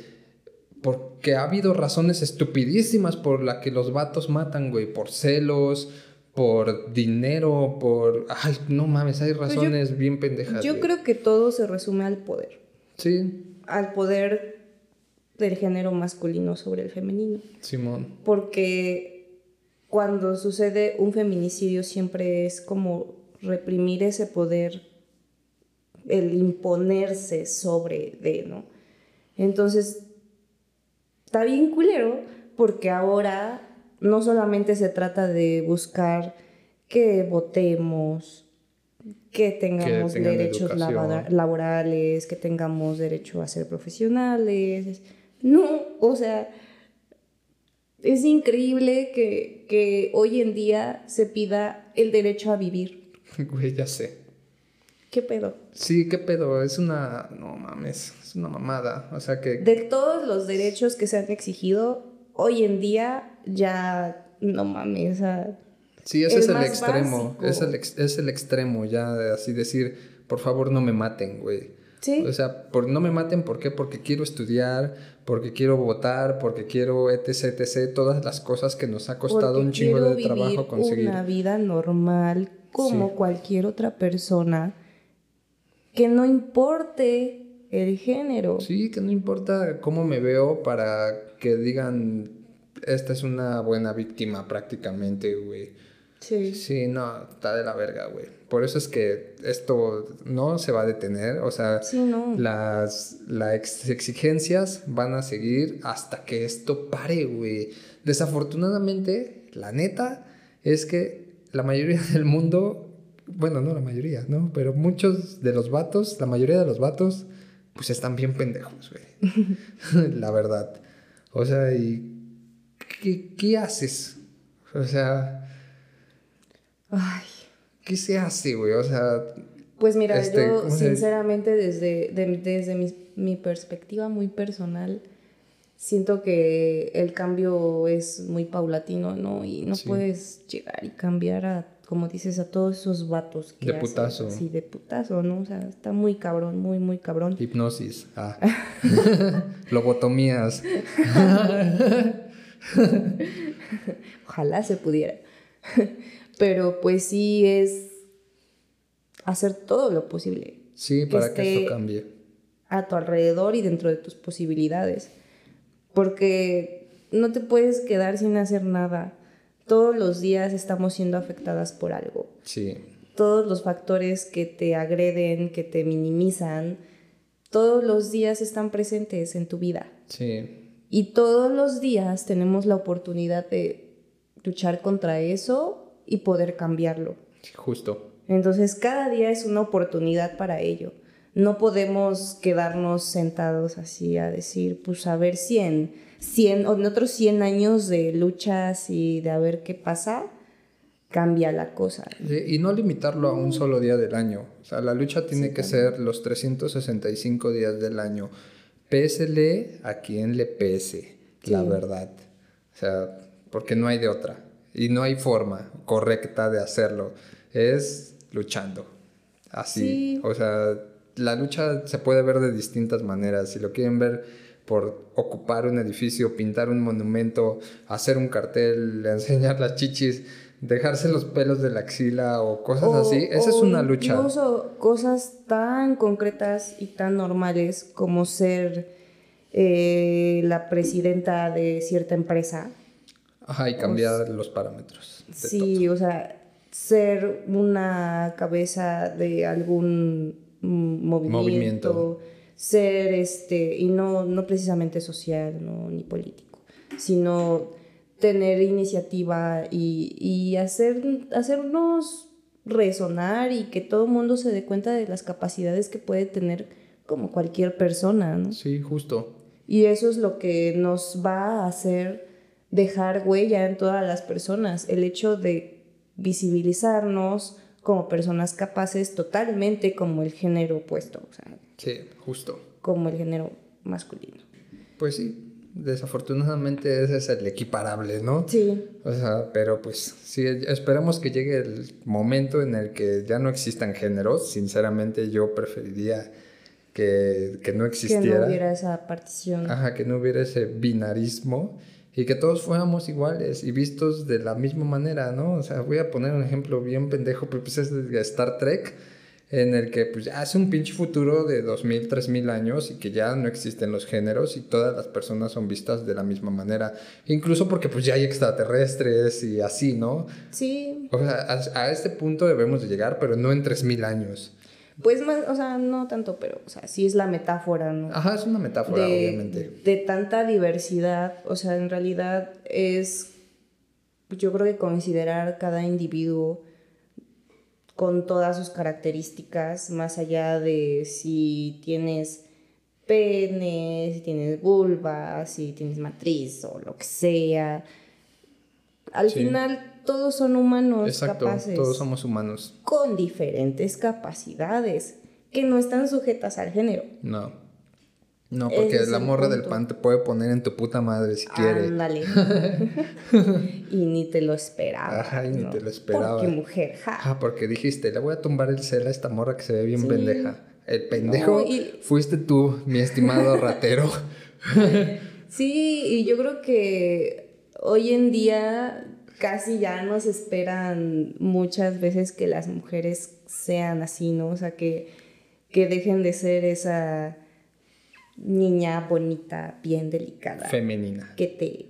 [SPEAKER 2] porque ha habido razones estupidísimas por las que los vatos matan, güey, por celos, por dinero, por... Ay, no mames, hay pues razones bien pendejas.
[SPEAKER 3] Yo creo que todo se resume al poder.
[SPEAKER 2] Sí.
[SPEAKER 3] Al poder del género masculino sobre el femenino.
[SPEAKER 2] Simón.
[SPEAKER 3] Porque cuando sucede un feminicidio siempre es como reprimir ese poder el imponerse sobre de, ¿no? Entonces, está bien culero porque ahora no solamente se trata de buscar que votemos, que tengamos derechos laborales, que tengamos derecho a ser profesionales. No, o sea, es increíble que, que hoy en día se pida el derecho a vivir.
[SPEAKER 2] Güey, ya sé.
[SPEAKER 3] ¿Qué pedo?
[SPEAKER 2] Sí, qué pedo. Es una. No mames. Es una mamada. O sea que.
[SPEAKER 3] De todos los derechos que se han exigido, hoy en día ya. No mames. O sea,
[SPEAKER 2] sí, ese es el extremo. Es el, es el extremo, ya de así decir, por favor no me maten, güey. Sí. O sea, por, no me maten, ¿por qué? Porque quiero estudiar, porque quiero votar, porque quiero etc, etc, todas las cosas que nos ha costado un chingo de trabajo conseguir.
[SPEAKER 3] Una vida normal como cualquier otra persona que no importe el género.
[SPEAKER 2] Sí, que no importa cómo me veo para que digan, esta es una buena víctima prácticamente, güey. Sí. Sí, no, está de la verga, güey. Por eso es que esto no se va a detener, o sea, las, las exigencias van a seguir hasta que esto pare, güey. Desafortunadamente, la neta es que la mayoría del mundo bueno, no la mayoría, ¿no? Pero muchos de los vatos, la mayoría de los vatos, pues están bien pendejos, güey. la verdad. O sea, ¿y qué, haces? O sea... Ay. ¿Qué se hace, güey? O sea...
[SPEAKER 3] Pues mira, este, yo sinceramente desde, desde mi, mi perspectiva muy personal, siento que el cambio es muy paulatino, ¿no? Y no puedes llegar y cambiar a como dices, a todos esos vatos
[SPEAKER 2] que... De putazo.
[SPEAKER 3] Sí, de putazo, ¿no? O sea, está muy cabrón, muy, muy cabrón.
[SPEAKER 2] Hipnosis. Ah. Lobotomías.
[SPEAKER 3] Ojalá se pudiera. Pero pues sí es hacer todo lo posible.
[SPEAKER 2] Sí, para que esto cambie.
[SPEAKER 3] A tu alrededor y dentro de tus posibilidades. Porque no te puedes quedar sin hacer nada todos los días estamos siendo afectadas por algo. Sí. Todos los factores que te agreden, que te minimizan, todos los días están presentes en tu vida. Sí. Y todos los días tenemos la oportunidad de luchar contra eso y poder cambiarlo.
[SPEAKER 2] Justo.
[SPEAKER 3] Entonces cada día es una oportunidad para ello. No podemos quedarnos sentados así a decir, pues a ver si en 100, o en otros 100 años de luchas y de a ver qué pasa, cambia la cosa.
[SPEAKER 2] y no limitarlo a un solo día del año. O sea, la lucha tiene que ser los 365 días del año. Pésele a quien le pese, la verdad. O sea, porque no hay de otra. Y no hay forma correcta de hacerlo. Es luchando. Así. O sea, la lucha se puede ver de distintas maneras. Si lo quieren ver por ocupar un edificio, pintar un monumento, hacer un cartel, enseñar las chichis, dejarse los pelos de la axila o cosas así. Esa es una lucha.
[SPEAKER 3] Incluso cosas tan concretas y tan normales como ser eh, la presidenta de cierta empresa.
[SPEAKER 2] Ajá, y cambiar los parámetros.
[SPEAKER 3] sí, o sea, ser una cabeza de algún movimiento ser, este, y no, no precisamente social ¿no? ni político, sino tener iniciativa y, y hacer, hacernos resonar y que todo el mundo se dé cuenta de las capacidades que puede tener como cualquier persona, ¿no?
[SPEAKER 2] Sí, justo.
[SPEAKER 3] Y eso es lo que nos va a hacer dejar huella en todas las personas, el hecho de visibilizarnos como personas capaces totalmente como el género opuesto, o sea,
[SPEAKER 2] Sí, justo.
[SPEAKER 3] Como el género masculino.
[SPEAKER 2] Pues sí, desafortunadamente ese es el equiparable, ¿no? Sí. O sea, pero pues sí, esperamos que llegue el momento en el que ya no existan géneros. Sinceramente yo preferiría que, que no existiera. Que
[SPEAKER 3] no hubiera esa partición.
[SPEAKER 2] Ajá, que no hubiera ese binarismo y que todos fuéramos iguales y vistos de la misma manera, ¿no? O sea, voy a poner un ejemplo bien pendejo, pero pues es de Star Trek en el que pues ya es un pinche futuro de 2000, 3000 años y que ya no existen los géneros y todas las personas son vistas de la misma manera. Incluso porque pues ya hay extraterrestres y así, ¿no? Sí. O sea, a, este punto debemos de llegar, pero no en 3000 años.
[SPEAKER 3] Pues más, o sea, no tanto, pero, o sea, sí es la metáfora, ¿no?
[SPEAKER 2] Ajá, es una metáfora, obviamente.
[SPEAKER 3] De tanta diversidad, o sea, en realidad es, yo creo que considerar cada individuo con todas sus características, más allá de si tienes pene, si tienes vulva, si tienes matriz o lo que sea. Al final todos son humanos
[SPEAKER 2] Exacto, Todos somos humanos.
[SPEAKER 3] Con diferentes capacidades que no están sujetas al género.
[SPEAKER 2] No. No, porque la morra del pan te puede poner en tu puta madre si quiere. Ándale.
[SPEAKER 3] y ni te lo esperaba.
[SPEAKER 2] Ajá, y ni te lo esperaba.
[SPEAKER 3] Porque mujer, ja.
[SPEAKER 2] Ah, porque dijiste, le voy a tumbar el cel a esta morra que se ve bien pendeja. El pendejo fuiste tú, mi estimado ratero.
[SPEAKER 3] sí, y yo creo que hoy en día casi ya nos esperan muchas veces que las mujeres sean así, ¿no? O sea, que, que dejen de ser esa niña bonita, bien delicada.
[SPEAKER 2] Femenina.
[SPEAKER 3] Que te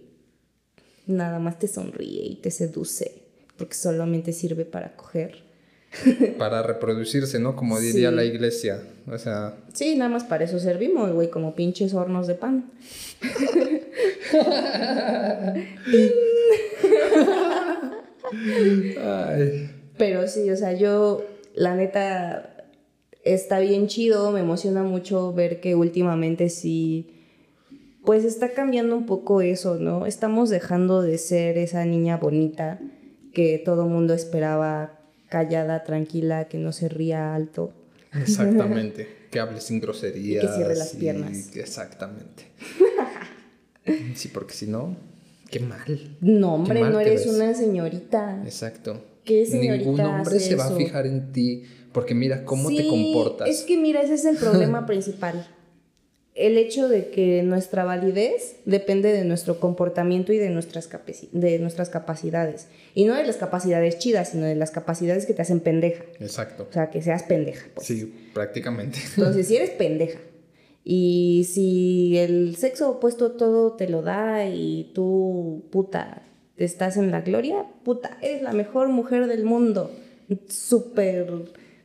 [SPEAKER 3] nada más te sonríe y te seduce, porque solamente sirve para coger.
[SPEAKER 2] para reproducirse, ¿no? Como diría la iglesia. O sea.
[SPEAKER 3] Sí, nada más para eso servimos, güey, como pinches hornos de pan. Pero sí, o sea, yo, la neta, está bien chido, me emociona mucho ver que últimamente sí, pues está cambiando un poco eso, ¿no? Estamos dejando de ser esa niña bonita que todo mundo esperaba callada, tranquila, que no se ría alto.
[SPEAKER 2] Exactamente, que hable sin groserías.
[SPEAKER 3] Y que cierre las piernas.
[SPEAKER 2] exactamente. sí, porque si no, qué mal.
[SPEAKER 3] No, hombre, no eres una señorita.
[SPEAKER 2] Exacto.
[SPEAKER 3] ¿Qué señorita
[SPEAKER 2] Ningún hombre se va a fijar en ti porque mira cómo te comportas.
[SPEAKER 3] Es que mira, ese es el problema principal. El hecho de que nuestra validez depende de nuestro comportamiento y de nuestras, de nuestras capacidades. Y no de las capacidades chidas, sino de las capacidades que te hacen pendeja.
[SPEAKER 2] Exacto.
[SPEAKER 3] O sea, que seas pendeja.
[SPEAKER 2] Pues. Sí, prácticamente.
[SPEAKER 3] Entonces, si eres pendeja y si el sexo opuesto todo te lo da y tú, puta, estás en la gloria, puta, eres la mejor mujer del mundo. Súper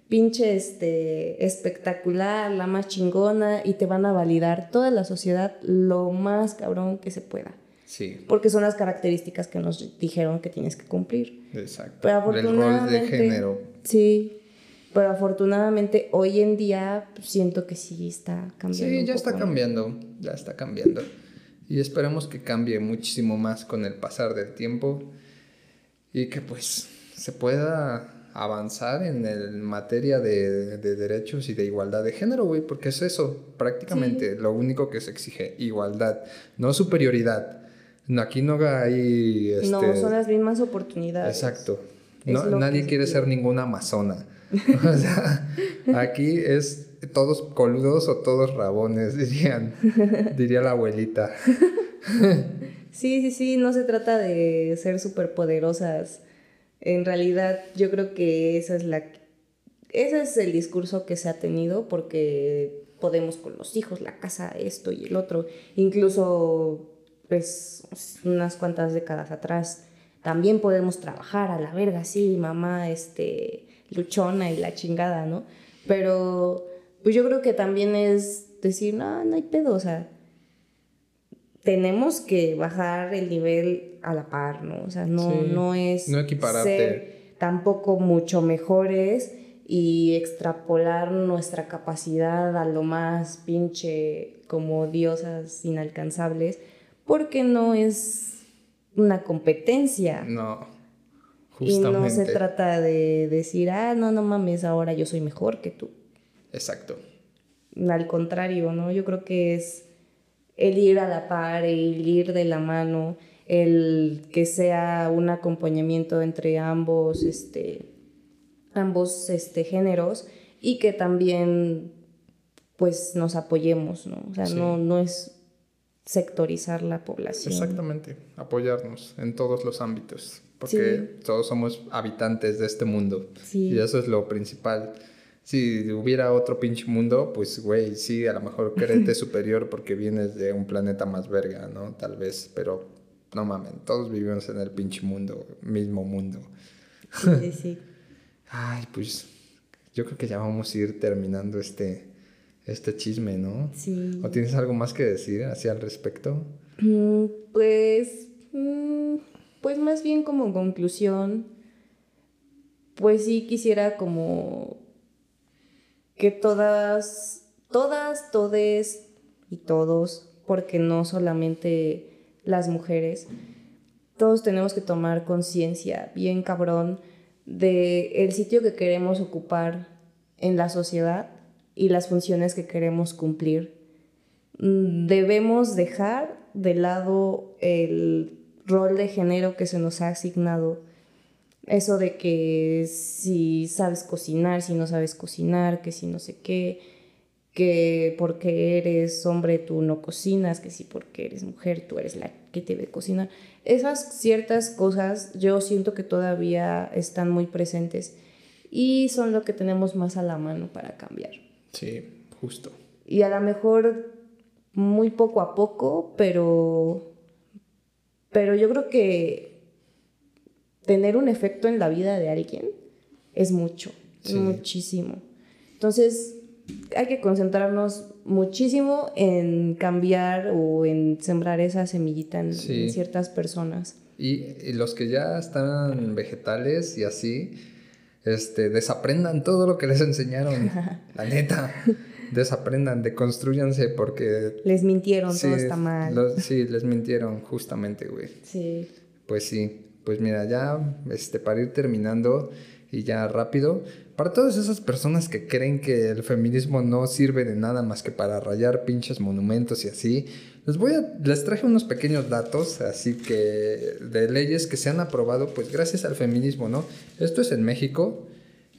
[SPEAKER 3] pinche este, espectacular, la más chingona, y te van a validar toda la sociedad lo más cabrón que se pueda.
[SPEAKER 2] Sí.
[SPEAKER 3] Porque son las características que nos dijeron que tienes que cumplir.
[SPEAKER 2] Exacto.
[SPEAKER 3] Pero afortunadamente,
[SPEAKER 2] rol de género.
[SPEAKER 3] Sí. Pero afortunadamente hoy en día siento que sí está cambiando.
[SPEAKER 2] Sí, ya está cambiando, ya está cambiando. Y esperemos que cambie muchísimo más con el pasar del tiempo y que pues se pueda avanzar en el materia de, derechos y de igualdad de género, güey, porque es eso, prácticamente lo único que se exige, igualdad, no superioridad. No, aquí no hay... Este...
[SPEAKER 3] No, son las mismas oportunidades.
[SPEAKER 2] Exacto. No, nadie quiere ser ninguna amazona. o sea, aquí es todos coludos o todos rabones, dirían, diría la abuelita.
[SPEAKER 3] sí, sí, sí, no se trata de ser superpoderosas en realidad yo creo que esa es la ese es el discurso que se ha tenido porque podemos con los hijos, la casa, esto y el otro. Incluso pues unas cuantas décadas atrás también podemos trabajar a la verga, sí, mamá, este, luchona y la chingada, ¿no? Pero pues yo creo que también es decir, no, no hay pedo, o sea, tenemos que bajar el nivel a la par, ¿no? O sea, no, no es
[SPEAKER 2] no
[SPEAKER 3] ser tampoco mucho mejores y extrapolar nuestra capacidad a lo más pinche como diosas inalcanzables, porque no es una competencia.
[SPEAKER 2] No.
[SPEAKER 3] Justamente. Y no se trata de decir, ah, no, no mames, ahora yo soy mejor que tú.
[SPEAKER 2] Exacto.
[SPEAKER 3] Al contrario, ¿no? Yo creo que es el ir a la par, el ir de la mano, el que sea un acompañamiento entre ambos, este, ambos este, géneros y que también pues nos apoyemos, ¿no? O sea, no, no es sectorizar la población.
[SPEAKER 2] Exactamente, apoyarnos en todos los ámbitos, porque todos somos habitantes de este mundo y eso es lo principal si hubiera otro pinche mundo, pues, güey, sí, a lo mejor créete superior porque vienes de un planeta más verga, ¿no? Tal vez, pero no mamen, todos vivimos en el pinche mundo, mismo mundo.
[SPEAKER 3] Sí, sí.
[SPEAKER 2] Ay, pues, yo creo que ya vamos a ir terminando este, este chisme, ¿no?
[SPEAKER 3] Sí.
[SPEAKER 2] ¿O tienes algo más que decir hacia al respecto?
[SPEAKER 3] Mm, pues, mm, pues más bien como conclusión, pues sí quisiera como que todas, todas, todes y todos, porque no solamente las mujeres, todos tenemos que tomar conciencia, bien cabrón, de el sitio que queremos ocupar en la sociedad y las funciones que queremos cumplir. Debemos dejar de lado el rol de género que se nos ha asignado. Eso de que si sabes cocinar, si no sabes cocinar, que si no sé qué, que porque eres hombre tú no cocinas, que si porque eres mujer tú eres la que debe cocinar. Esas ciertas cosas yo siento que todavía están muy presentes y son lo que tenemos más a la mano para cambiar.
[SPEAKER 2] Sí, justo.
[SPEAKER 3] Y a lo mejor muy poco a poco, pero, pero yo creo que tener un efecto en la vida de alguien es mucho, muchísimo. Entonces, hay que concentrarnos muchísimo en cambiar o en sembrar esa semillita en, ciertas personas.
[SPEAKER 2] Y, los que ya están vegetales y así, este, desaprendan todo lo que les enseñaron, la neta. Desaprendan, deconstruyanse porque...
[SPEAKER 3] Les mintieron, todo está mal.
[SPEAKER 2] sí, les mintieron justamente, güey. Sí. Pues sí, pues mira, ya este, para ir terminando y ya rápido, para todas esas personas que creen que el feminismo no sirve de nada más que para rayar pinches monumentos y así, les voy a les traje unos pequeños datos, así que de leyes que se han aprobado pues gracias al feminismo, ¿no? Esto es en México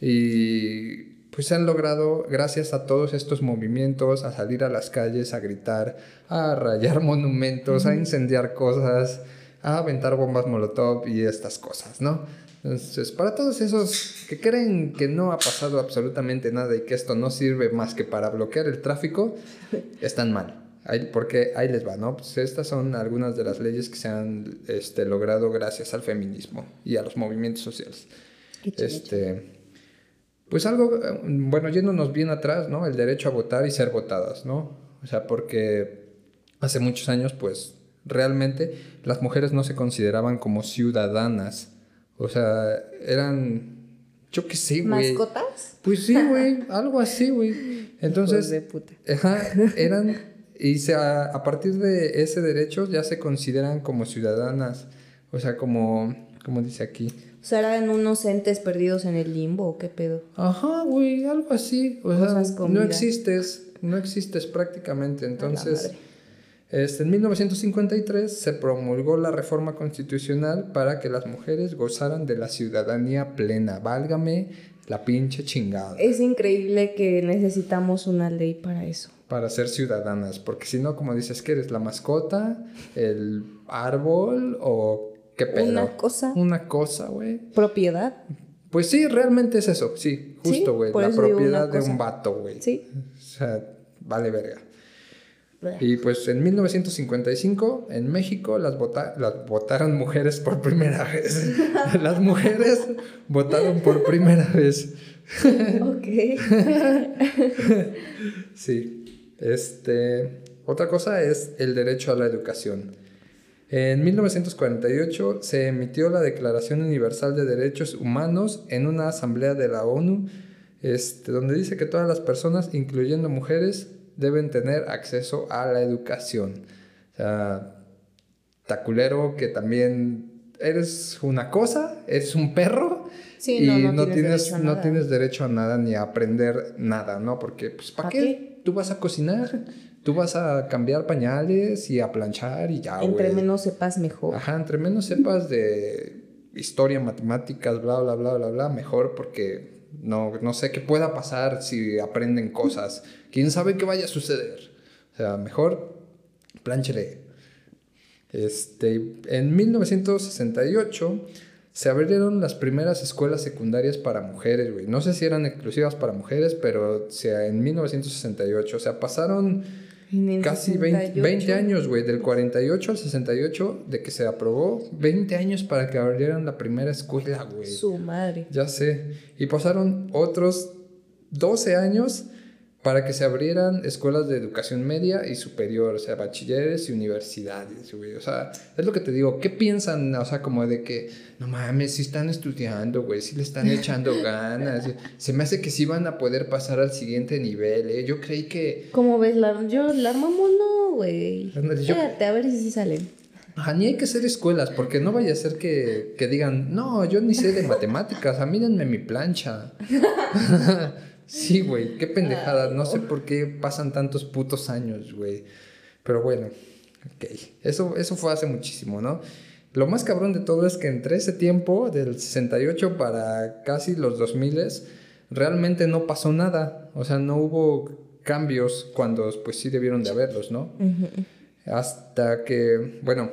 [SPEAKER 2] y pues se han logrado, gracias a todos estos movimientos, a salir a las calles, a gritar, a rayar monumentos, a incendiar cosas, a aventar bombas molotov y estas cosas, ¿no? Entonces, para todos esos que creen que no ha pasado absolutamente nada y que esto no sirve más que para bloquear el tráfico, están mal. porque ahí les va, ¿no? Pues estas son algunas de las leyes que se han este, logrado gracias al feminismo y a los movimientos sociales. Este, pues algo, eh, bueno, yéndonos bien atrás, ¿no? El derecho a votar y ser votadas, ¿no? O sea, porque hace muchos años, pues, realmente las mujeres no se consideraban como ciudadanas. O sea, eran, yo qué sé, güey.
[SPEAKER 3] ¿Mascotas?
[SPEAKER 2] Pues sí, güey, algo así, güey. Entonces, de puta. eran, y se, a, a partir de ese derecho ya se consideran como ciudadanas. O sea, como, como dice aquí,
[SPEAKER 3] eran unos entes perdidos en el limbo, ¿o qué pedo?
[SPEAKER 2] Ajá, güey, algo así. O sea, no existes, no existes prácticamente. Entonces, este, en 1953 se promulgó la reforma constitucional para que las mujeres gozaran de la ciudadanía plena. Válgame la pinche chingada.
[SPEAKER 3] Es increíble que necesitamos una ley para eso.
[SPEAKER 2] Para ser ciudadanas, porque si no, como dices, que eres la mascota, el árbol o ¿Qué pedo?
[SPEAKER 3] Una cosa.
[SPEAKER 2] Una cosa, güey.
[SPEAKER 3] Propiedad.
[SPEAKER 2] Pues sí, realmente es eso, sí, justo, güey. la propiedad de un vato, güey.
[SPEAKER 3] Sí.
[SPEAKER 2] O sea, vale verga. Y pues en 1955 en México las, las votaron mujeres por primera vez. las mujeres votaron por primera vez. ok. sí. Este, otra cosa es el derecho a la educación. En 1948 se emitió la Declaración Universal de Derechos Humanos en una asamblea de la ONU, este, donde dice que todas las personas, incluyendo mujeres, deben tener acceso a la educación. O sea, taculero que también eres una cosa, eres un perro y no, tienes, no, tienes, derecho a nada ni a aprender nada, ¿no? Porque, pues, ¿para qué? Tú vas a cocinar. Tú vas a cambiar pañales y a planchar y ya,
[SPEAKER 3] Entre menos sepas, mejor.
[SPEAKER 2] Ajá, entre menos sepas de historia, matemáticas, bla, bla, bla, bla, bla, mejor porque no, no sé qué pueda pasar si aprenden cosas. ¿Quién sabe qué vaya a suceder? O sea, mejor planchele. Este, en 1968 se abrieron las primeras escuelas secundarias para mujeres, güey. No sé si eran exclusivas para mujeres, pero o sea, en 1968. O sea, pasaron Casi 20, años, güey, del 48 al 68 de que se aprobó, 20 años para que abrieran la primera escuela, güey.
[SPEAKER 3] Su madre.
[SPEAKER 2] Ya sé. Y pasaron otros 12 años para que se abrieran escuelas de educación media y superior, o sea, bachilleres y universidades, güey. O sea, es lo que te digo, ¿qué piensan? O sea, como de que, no mames, si están estudiando, güey, si le están echando ganas. Se me hace que sí van a poder pasar al siguiente nivel, ¿eh? Yo creí que...
[SPEAKER 3] ¿Cómo ves? La, yo la armamos no, güey. Espérate, a ver si sí salen.
[SPEAKER 2] Ajá, ni hay que hacer escuelas, porque no vaya a ser que, que digan, no, yo ni sé de matemáticas, a mí denme mi plancha. sí, güey, qué pendejada, no sé por qué pasan tantos putos años, güey. Pero bueno, ok, eso, eso fue hace muchísimo, ¿no? Lo más cabrón de todo es que entre ese tiempo, del 68 para casi los 2000, realmente no pasó nada. O sea, no hubo cambios cuando pues sí debieron de haberlos, ¿no? Hasta que, bueno,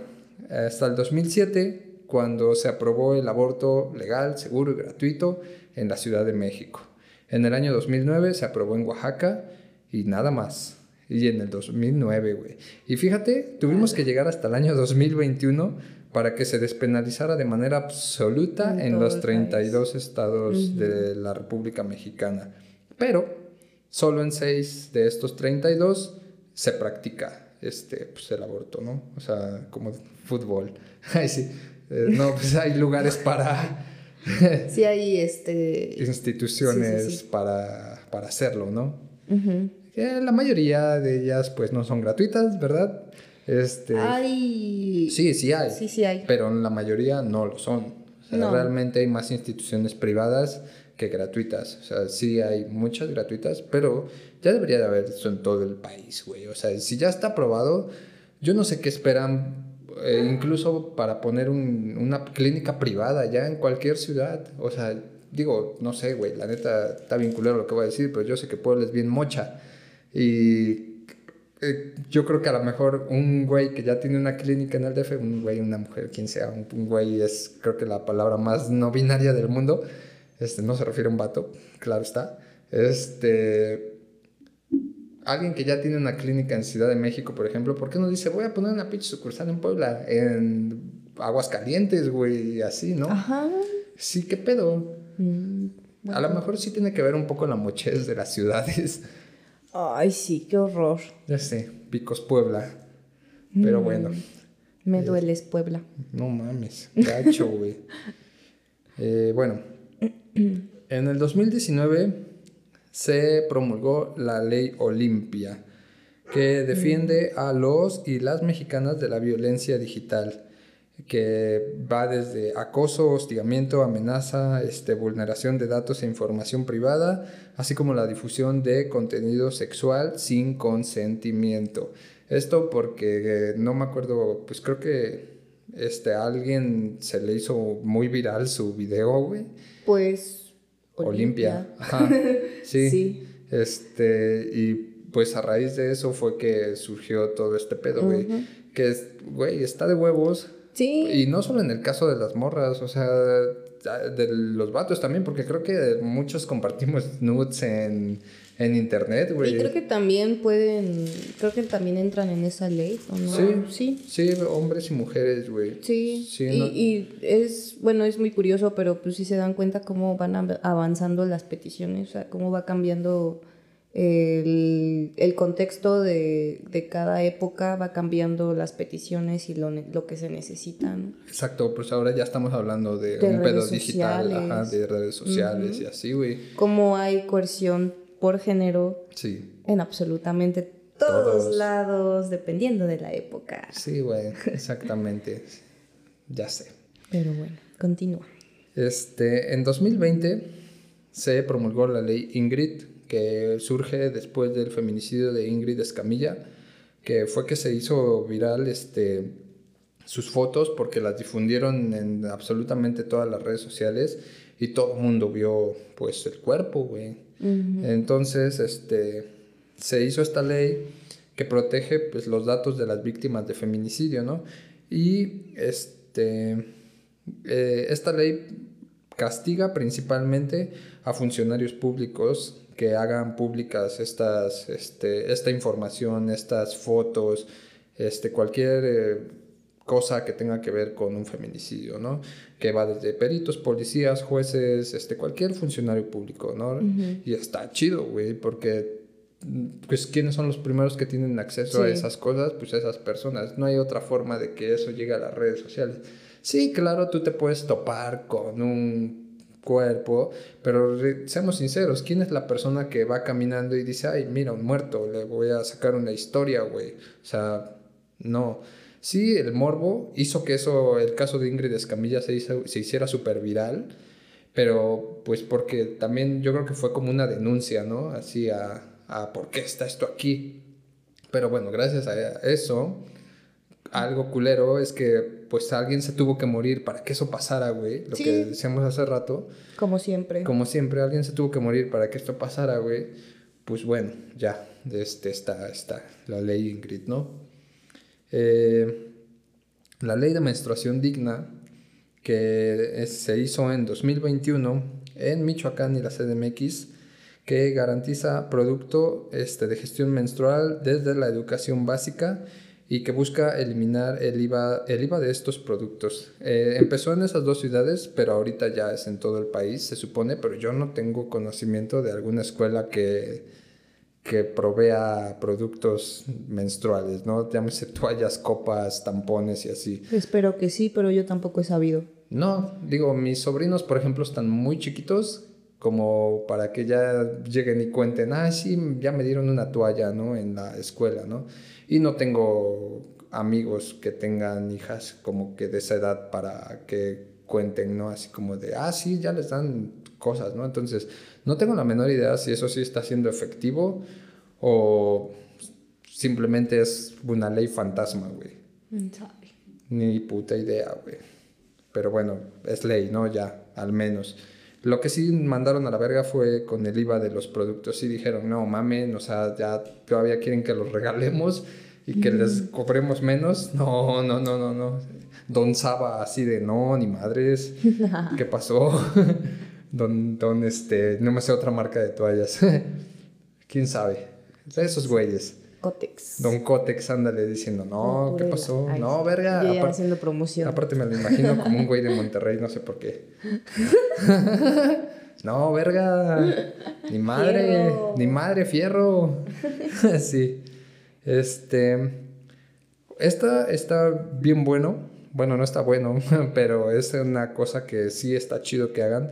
[SPEAKER 2] hasta el 2007, cuando se aprobó el aborto legal, seguro y gratuito en la Ciudad de México. En el año 2009 se aprobó en Oaxaca y nada más. Y en el 2009, güey. Y fíjate, tuvimos que llegar hasta el año 2021 para que se despenalizara de manera absoluta en, los 32 estados de la República Mexicana. Pero solo en 6 de estos 32 se practica este, pues, el aborto, ¿no? O sea, como fútbol. Ay, sí. Eh, no, pues hay lugares para...
[SPEAKER 3] sí, hay este...
[SPEAKER 2] instituciones Para, para hacerlo, ¿no? la mayoría de ellas pues no son gratuitas, ¿verdad? Este,
[SPEAKER 3] hay...
[SPEAKER 2] Sí, sí hay.
[SPEAKER 3] Sí, sí hay.
[SPEAKER 2] Pero la mayoría no lo son. Realmente hay más instituciones privadas que gratuitas. O sea, sí hay muchas gratuitas, pero ya debería de haber eso en todo el país, güey. O sea, si ya está aprobado, yo no sé qué esperan, eh, incluso para poner una clínica privada ya en cualquier ciudad. O sea, digo, no sé, güey, la neta está bien culero lo que voy a decir, pero yo sé que Puebla es bien mocha. Y eh, yo creo que a lo mejor un güey que ya tiene una clínica en el DF, un güey, una mujer, quien sea, un, güey es creo que la palabra más no binaria del mundo, este, no se refiere a un vato, claro está, este, alguien que ya tiene una clínica en Ciudad de México, por ejemplo, ¿por qué no dice, voy a poner una pinche sucursal en Puebla, en Aguascalientes, güey, así, ¿no?
[SPEAKER 3] Ajá.
[SPEAKER 2] Sí, ¿qué pedo? Mm, a lo mejor sí tiene que ver un poco la mochez de las ciudades.
[SPEAKER 3] Ay, sí, qué horror.
[SPEAKER 2] Ya sé, Picos Puebla. Pero mm, bueno.
[SPEAKER 3] Me dueles, Puebla.
[SPEAKER 2] No mames, gacho, güey. Eh, bueno, en el 2019 se promulgó la ley Olimpia, que defiende a los y las mexicanas de la violencia digital que va desde acoso, hostigamiento, amenaza, este, vulneración de datos e información privada, así como la difusión de contenido sexual sin consentimiento. Esto porque eh, no me acuerdo, pues creo que este, a alguien se le hizo muy viral su video, güey.
[SPEAKER 3] Pues
[SPEAKER 2] Olimpia. Ajá. Sí. Este, y pues a raíz de eso fue que surgió todo este pedo, güey. Que, güey, está de huevos
[SPEAKER 3] Sí.
[SPEAKER 2] Y no solo en el caso de las morras, o sea, de los vatos también, porque creo que muchos compartimos nudes en, internet, güey.
[SPEAKER 3] Y creo que también pueden, creo que también entran en esa ley, ¿o no?
[SPEAKER 2] Sí, sí. Sí, hombres y mujeres, güey.
[SPEAKER 3] Sí, sí y, y, es, bueno, es muy curioso, pero pues sí se dan cuenta cómo van avanzando las peticiones, o sea, cómo va cambiando el, contexto de, cada época va cambiando las peticiones y lo, que se necesita.
[SPEAKER 2] Exacto, pues ahora ya estamos hablando de, un pedo digital, de redes sociales y así, güey.
[SPEAKER 3] Como hay coerción por género
[SPEAKER 2] sí.
[SPEAKER 3] en absolutamente todos, lados, dependiendo de la época.
[SPEAKER 2] Sí, güey, exactamente. ya sé.
[SPEAKER 3] Pero bueno, continúa.
[SPEAKER 2] Este, en 2020 se promulgó la ley Ingrid que surge después del feminicidio de Ingrid Escamilla, que fue que se hizo viral este, sus fotos porque las difundieron en absolutamente todas las redes sociales y todo el mundo vio pues el cuerpo, güey. Entonces, este, se hizo esta ley que protege pues los datos de las víctimas de feminicidio, ¿no? Y este, eh, esta ley castiga principalmente a funcionarios públicos que hagan públicas estas, este, esta información, estas fotos, este, cualquier eh, cosa que tenga que ver con un feminicidio, ¿no? Que va desde peritos, policías, jueces, este, cualquier funcionario público, ¿no? Y está chido, güey, porque pues quiénes son los primeros que tienen acceso a esas cosas, pues esas personas. No hay otra forma de que eso llegue a las redes sociales. Sí, claro, tú te puedes topar con un cuerpo, pero seamos sinceros, ¿quién es la persona que va caminando y dice, ay, mira, un muerto, le voy a sacar una historia, güey? O sea, no. Sí, el morbo hizo que eso, el caso de Ingrid Escamilla se, se hiciera súper viral, pero pues porque también yo creo que fue como una denuncia, ¿no? Así a, a por qué está esto aquí. Pero bueno, gracias a eso, algo culero es que pues alguien se tuvo que morir para que eso pasara, güey. Lo que decíamos hace rato.
[SPEAKER 3] Como siempre.
[SPEAKER 2] Como siempre, alguien se tuvo que morir para que esto pasara, güey. Pues bueno, ya, este, está, está la ley Ingrid, ¿no? Eh, la ley de menstruación digna que se hizo en 2021 en Michoacán y la CDMX, que garantiza producto este, de gestión menstrual desde la educación básica y que busca eliminar el IVA, el IVA de estos productos. Eh, empezó en esas dos ciudades, pero ahorita ya es en todo el país, se supone, pero yo no tengo conocimiento de alguna escuela que, que provea productos menstruales, ¿no? Llámese toallas, copas, tampones y así.
[SPEAKER 3] Espero que sí, pero yo tampoco he sabido.
[SPEAKER 2] No, digo, mis sobrinos, por ejemplo, están muy chiquitos como para que ya lleguen y cuenten, ah, sí, ya me dieron una toalla, ¿no? En la escuela, ¿no? Y no tengo amigos que tengan hijas como que de esa edad para que cuenten, ¿no? Así como de, ah, sí, ya les dan cosas, ¿no? Entonces, no tengo la menor idea si eso sí está siendo efectivo o simplemente es una ley fantasma, güey. Ni puta idea, güey. Pero bueno, es ley, ¿no? Ya, al menos. Lo que sí mandaron a la verga fue con el IVA de los productos. Sí dijeron, no mamen, o sea, ya todavía quieren que los regalemos y que les cobremos menos. No, no, no, no, no. Don Saba así de no, ni madres. ¿Qué pasó? Don, don, este, no me sé otra marca de toallas. ¿Quién sabe? Esos güeyes.
[SPEAKER 3] Cotex.
[SPEAKER 2] Don Cotex, ándale diciendo, no, ¿qué pasó? no, verga.
[SPEAKER 3] haciendo promoción.
[SPEAKER 2] Aparte me lo imagino como un güey de Monterrey, no sé por qué. no, verga. Ni madre, ni madre, fierro. sí. Este. Esta está bien bueno. Bueno, no está bueno, pero es una cosa que sí está chido que hagan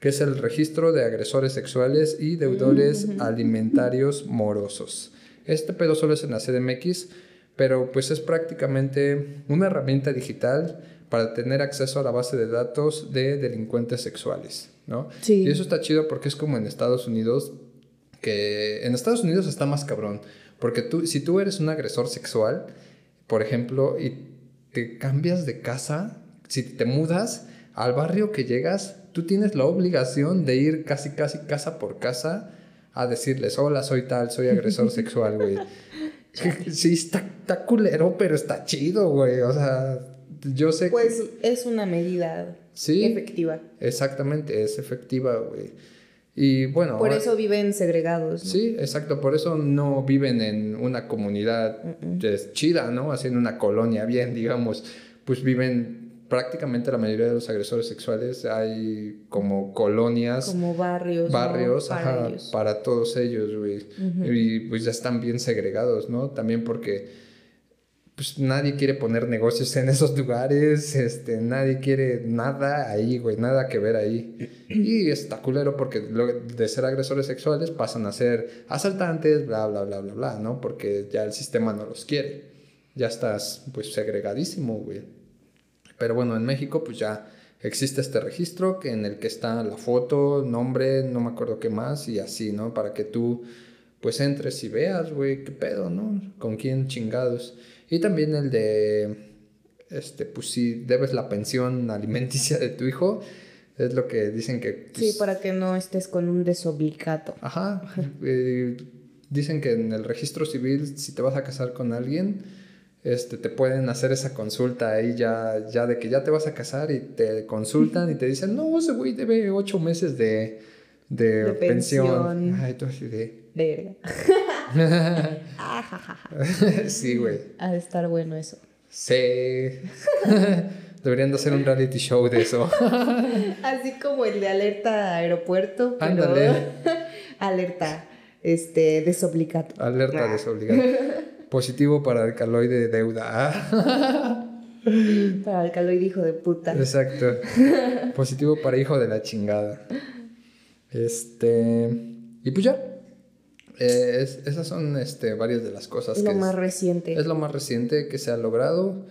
[SPEAKER 2] que es el registro de agresores sexuales y deudores alimentarios morosos. Este pedo solo es en la CDMX, pero pues es prácticamente una herramienta digital para tener acceso a la base de datos de delincuentes sexuales, ¿no? Sí. Y eso está chido porque es como en Estados Unidos, que en Estados Unidos está más cabrón, porque tú, si tú eres un agresor sexual, por ejemplo, y te cambias de casa, si te mudas al barrio que llegas, tú tienes la obligación de ir casi, casi casa por casa a decirles, hola, soy tal, soy agresor sexual, güey. sí, está, está culero, pero está chido, güey. O sea, yo sé
[SPEAKER 3] pues es una medida sí, efectiva.
[SPEAKER 2] Exactamente, es efectiva, güey. Y bueno.
[SPEAKER 3] Por eso viven segregados.
[SPEAKER 2] Sí, exacto. Por eso no viven en una comunidad chida, ¿no? Así en una colonia bien, digamos. Pues viven prácticamente la mayoría de los agresores sexuales hay como colonias.
[SPEAKER 3] Como barrios.
[SPEAKER 2] Barrios, para, para todos ellos, güey. Y pues ya están bien segregados, ¿no? También porque pues nadie quiere poner negocios en esos lugares, este, nadie quiere nada ahí, güey, nada que ver ahí. Y está culero porque de ser agresores sexuales pasan a ser asaltantes, bla, bla, bla, bla, bla, ¿no? Porque ya el sistema no los quiere. Ya estás, pues, segregadísimo, güey. Pero bueno, en México pues ya existe este registro que en el que está la foto, nombre, no me acuerdo qué más y así, ¿no? Para que tú pues entres y veas, güey, qué pedo, ¿no? Con quién chingados. Y también el de, este, pues si debes la pensión alimenticia de tu hijo, es lo que dicen que...
[SPEAKER 3] sí, pues, para que no estés con un desobligato.
[SPEAKER 2] Ajá. Eh, dicen que en el registro civil, si te vas a casar con alguien, este, te pueden hacer esa consulta ahí ya, ya de que ya te vas a casar y te consultan y te dicen, no, ese güey debe ocho meses de, de, pensión. Ay, tú así de...
[SPEAKER 3] Verga.
[SPEAKER 2] sí, güey.
[SPEAKER 3] Ha de estar bueno eso.
[SPEAKER 2] Sí. Deberían de hacer un reality show de eso.
[SPEAKER 3] Así como el de alerta aeropuerto, pero alerta este desobligato.
[SPEAKER 2] Alerta ah. Positivo para alcaloide de deuda.
[SPEAKER 3] para alcaloide hijo de puta.
[SPEAKER 2] Exacto. Positivo para hijo de la chingada. Este. Y pues ya. Eh, esas son este, varias de las cosas.
[SPEAKER 3] Es lo más reciente.
[SPEAKER 2] Es lo más reciente que se ha logrado.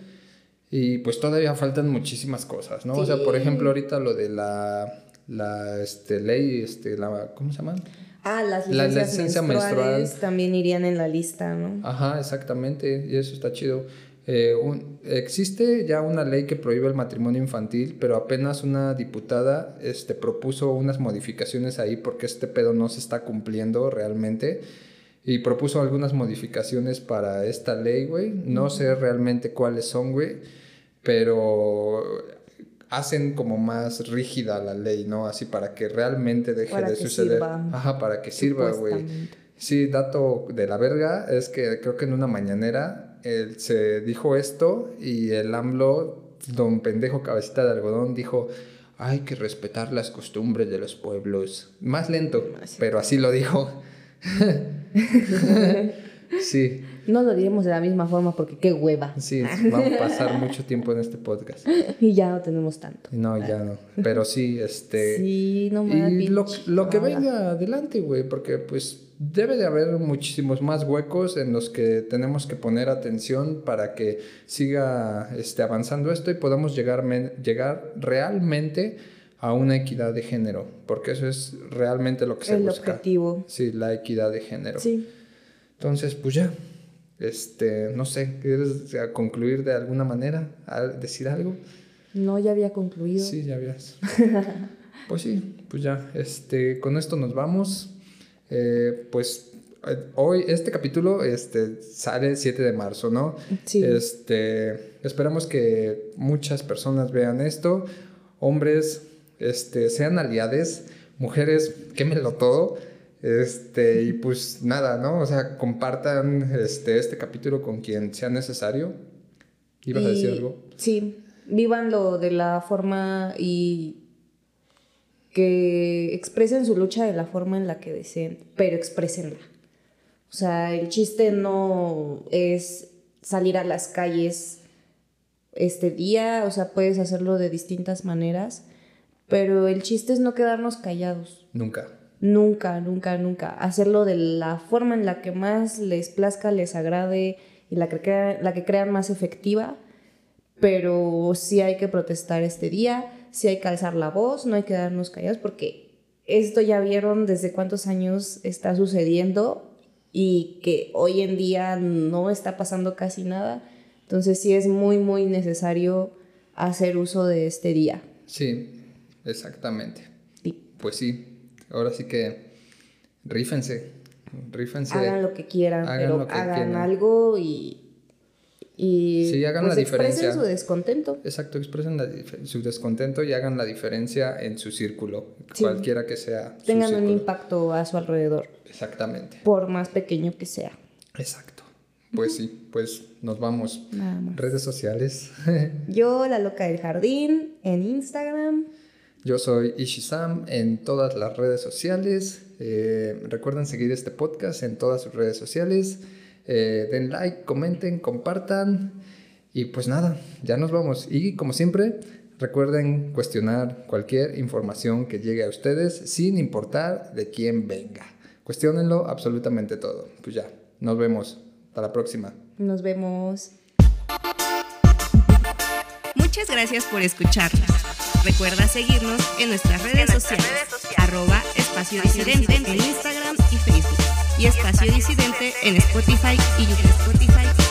[SPEAKER 2] Y pues todavía faltan muchísimas cosas, ¿no? O sea, por ejemplo, ahorita lo de la, la este, ley, este, la, ¿cómo se llama?
[SPEAKER 3] Ah, las licencias menstruales también irían en la lista, ¿no?
[SPEAKER 2] Ajá, exactamente, y eso está chido. Eh, existe ya una ley que prohíbe el matrimonio infantil, pero apenas una diputada este, propuso unas modificaciones ahí porque este pedo no se está cumpliendo realmente. Y propuso algunas modificaciones para esta ley, güey. No sé realmente cuáles son, güey. Pero hacen como más rígida la ley, ¿no? Así para que realmente deje de suceder. Ajá, para que sirva, güey. Sí, dato de la verga es que creo que en una mañanera él se dijo esto y el AMLO, don pendejo cabecita de algodón, dijo, hay que respetar las costumbres de los pueblos. Más lento, pero así lo dijo. sí.
[SPEAKER 3] No lo diremos de la misma forma porque qué hueva.
[SPEAKER 2] Sí, vamos a pasar mucho tiempo en este podcast.
[SPEAKER 3] Y ya no tenemos tanto.
[SPEAKER 2] No, ya no. Pero sí, este...
[SPEAKER 3] Sí, no
[SPEAKER 2] me Y lo, lo que venga adelante, güey, porque pues debe de haber muchísimos más huecos en los que tenemos que poner atención para que siga este, avanzando esto y podamos llegar, llegar realmente a una equidad de género, porque eso es realmente lo que se busca.
[SPEAKER 3] El objetivo.
[SPEAKER 2] Sí, la equidad de género.
[SPEAKER 3] Sí.
[SPEAKER 2] Entonces, pues ya, este, no sé, ¿quieres concluir de alguna manera? ¿Decir algo?
[SPEAKER 3] No, ya había concluido.
[SPEAKER 2] Sí, ya habías. pues sí, pues ya, este, con esto nos vamos. Eh, pues eh, hoy, este capítulo este, sale el 7 de marzo, ¿no?
[SPEAKER 3] Sí.
[SPEAKER 2] Este, esperamos que muchas personas vean esto, hombres este, sean aliades, mujeres, quémelo todo. Este, y pues nada, ¿no? O sea, compartan este, este capítulo con quien sea necesario. ¿Ibas a decir algo?
[SPEAKER 3] Sí, vívanlo de la forma y que expresen su lucha de la forma en la que deseen, pero expresenla. O sea, el chiste no es salir a las calles este día, o sea, puedes hacerlo de distintas maneras, pero el chiste es no quedarnos callados.
[SPEAKER 2] Nunca.
[SPEAKER 3] Nunca, nunca, nunca. Hacerlo de la forma en la que más les plazca, les agrade y la que, la que crean más efectiva, pero sí hay que protestar este día si hay que alzar la voz, no hay que quedarnos callados porque esto ya vieron desde cuántos años está sucediendo y que hoy en día no está pasando casi nada. Entonces sí es muy, muy necesario hacer uso de este día.
[SPEAKER 2] Sí, exactamente. Pues sí, ahora sí que rífense, rífense.
[SPEAKER 3] Hagan lo que quieran, pero hagan algo y y
[SPEAKER 2] sí, hagan pues, la
[SPEAKER 3] expresen su descontento.
[SPEAKER 2] Exacto, expresen su descontento y hagan la diferencia en su círculo, cualquiera que sea.
[SPEAKER 3] Tengan un impacto a su alrededor.
[SPEAKER 2] Exactamente.
[SPEAKER 3] Por más pequeño que sea.
[SPEAKER 2] Exacto. Pues sí, pues nos vamos.
[SPEAKER 3] Nada más.
[SPEAKER 2] Redes sociales.
[SPEAKER 3] Yo, la loca del jardín, en Instagram.
[SPEAKER 2] Yo soy Ishizam en todas las redes sociales. Eh, recuerden seguir este podcast en todas sus redes sociales. Eh, den like, comenten, compartan. Y pues nada, ya nos vamos. Y como siempre, recuerden cuestionar cualquier información que llegue a ustedes sin importar de quién venga. Cuestiónenlo absolutamente todo. Pues ya, nos vemos. Hasta la próxima.
[SPEAKER 3] Nos vemos.
[SPEAKER 1] Muchas gracias por escucharnos. Recuerda seguirnos en nuestras redes, sociales, arroba espacio disidente en Instagram y Facebook. Y Espacio Disidente en Spotify y YouTube. Spotify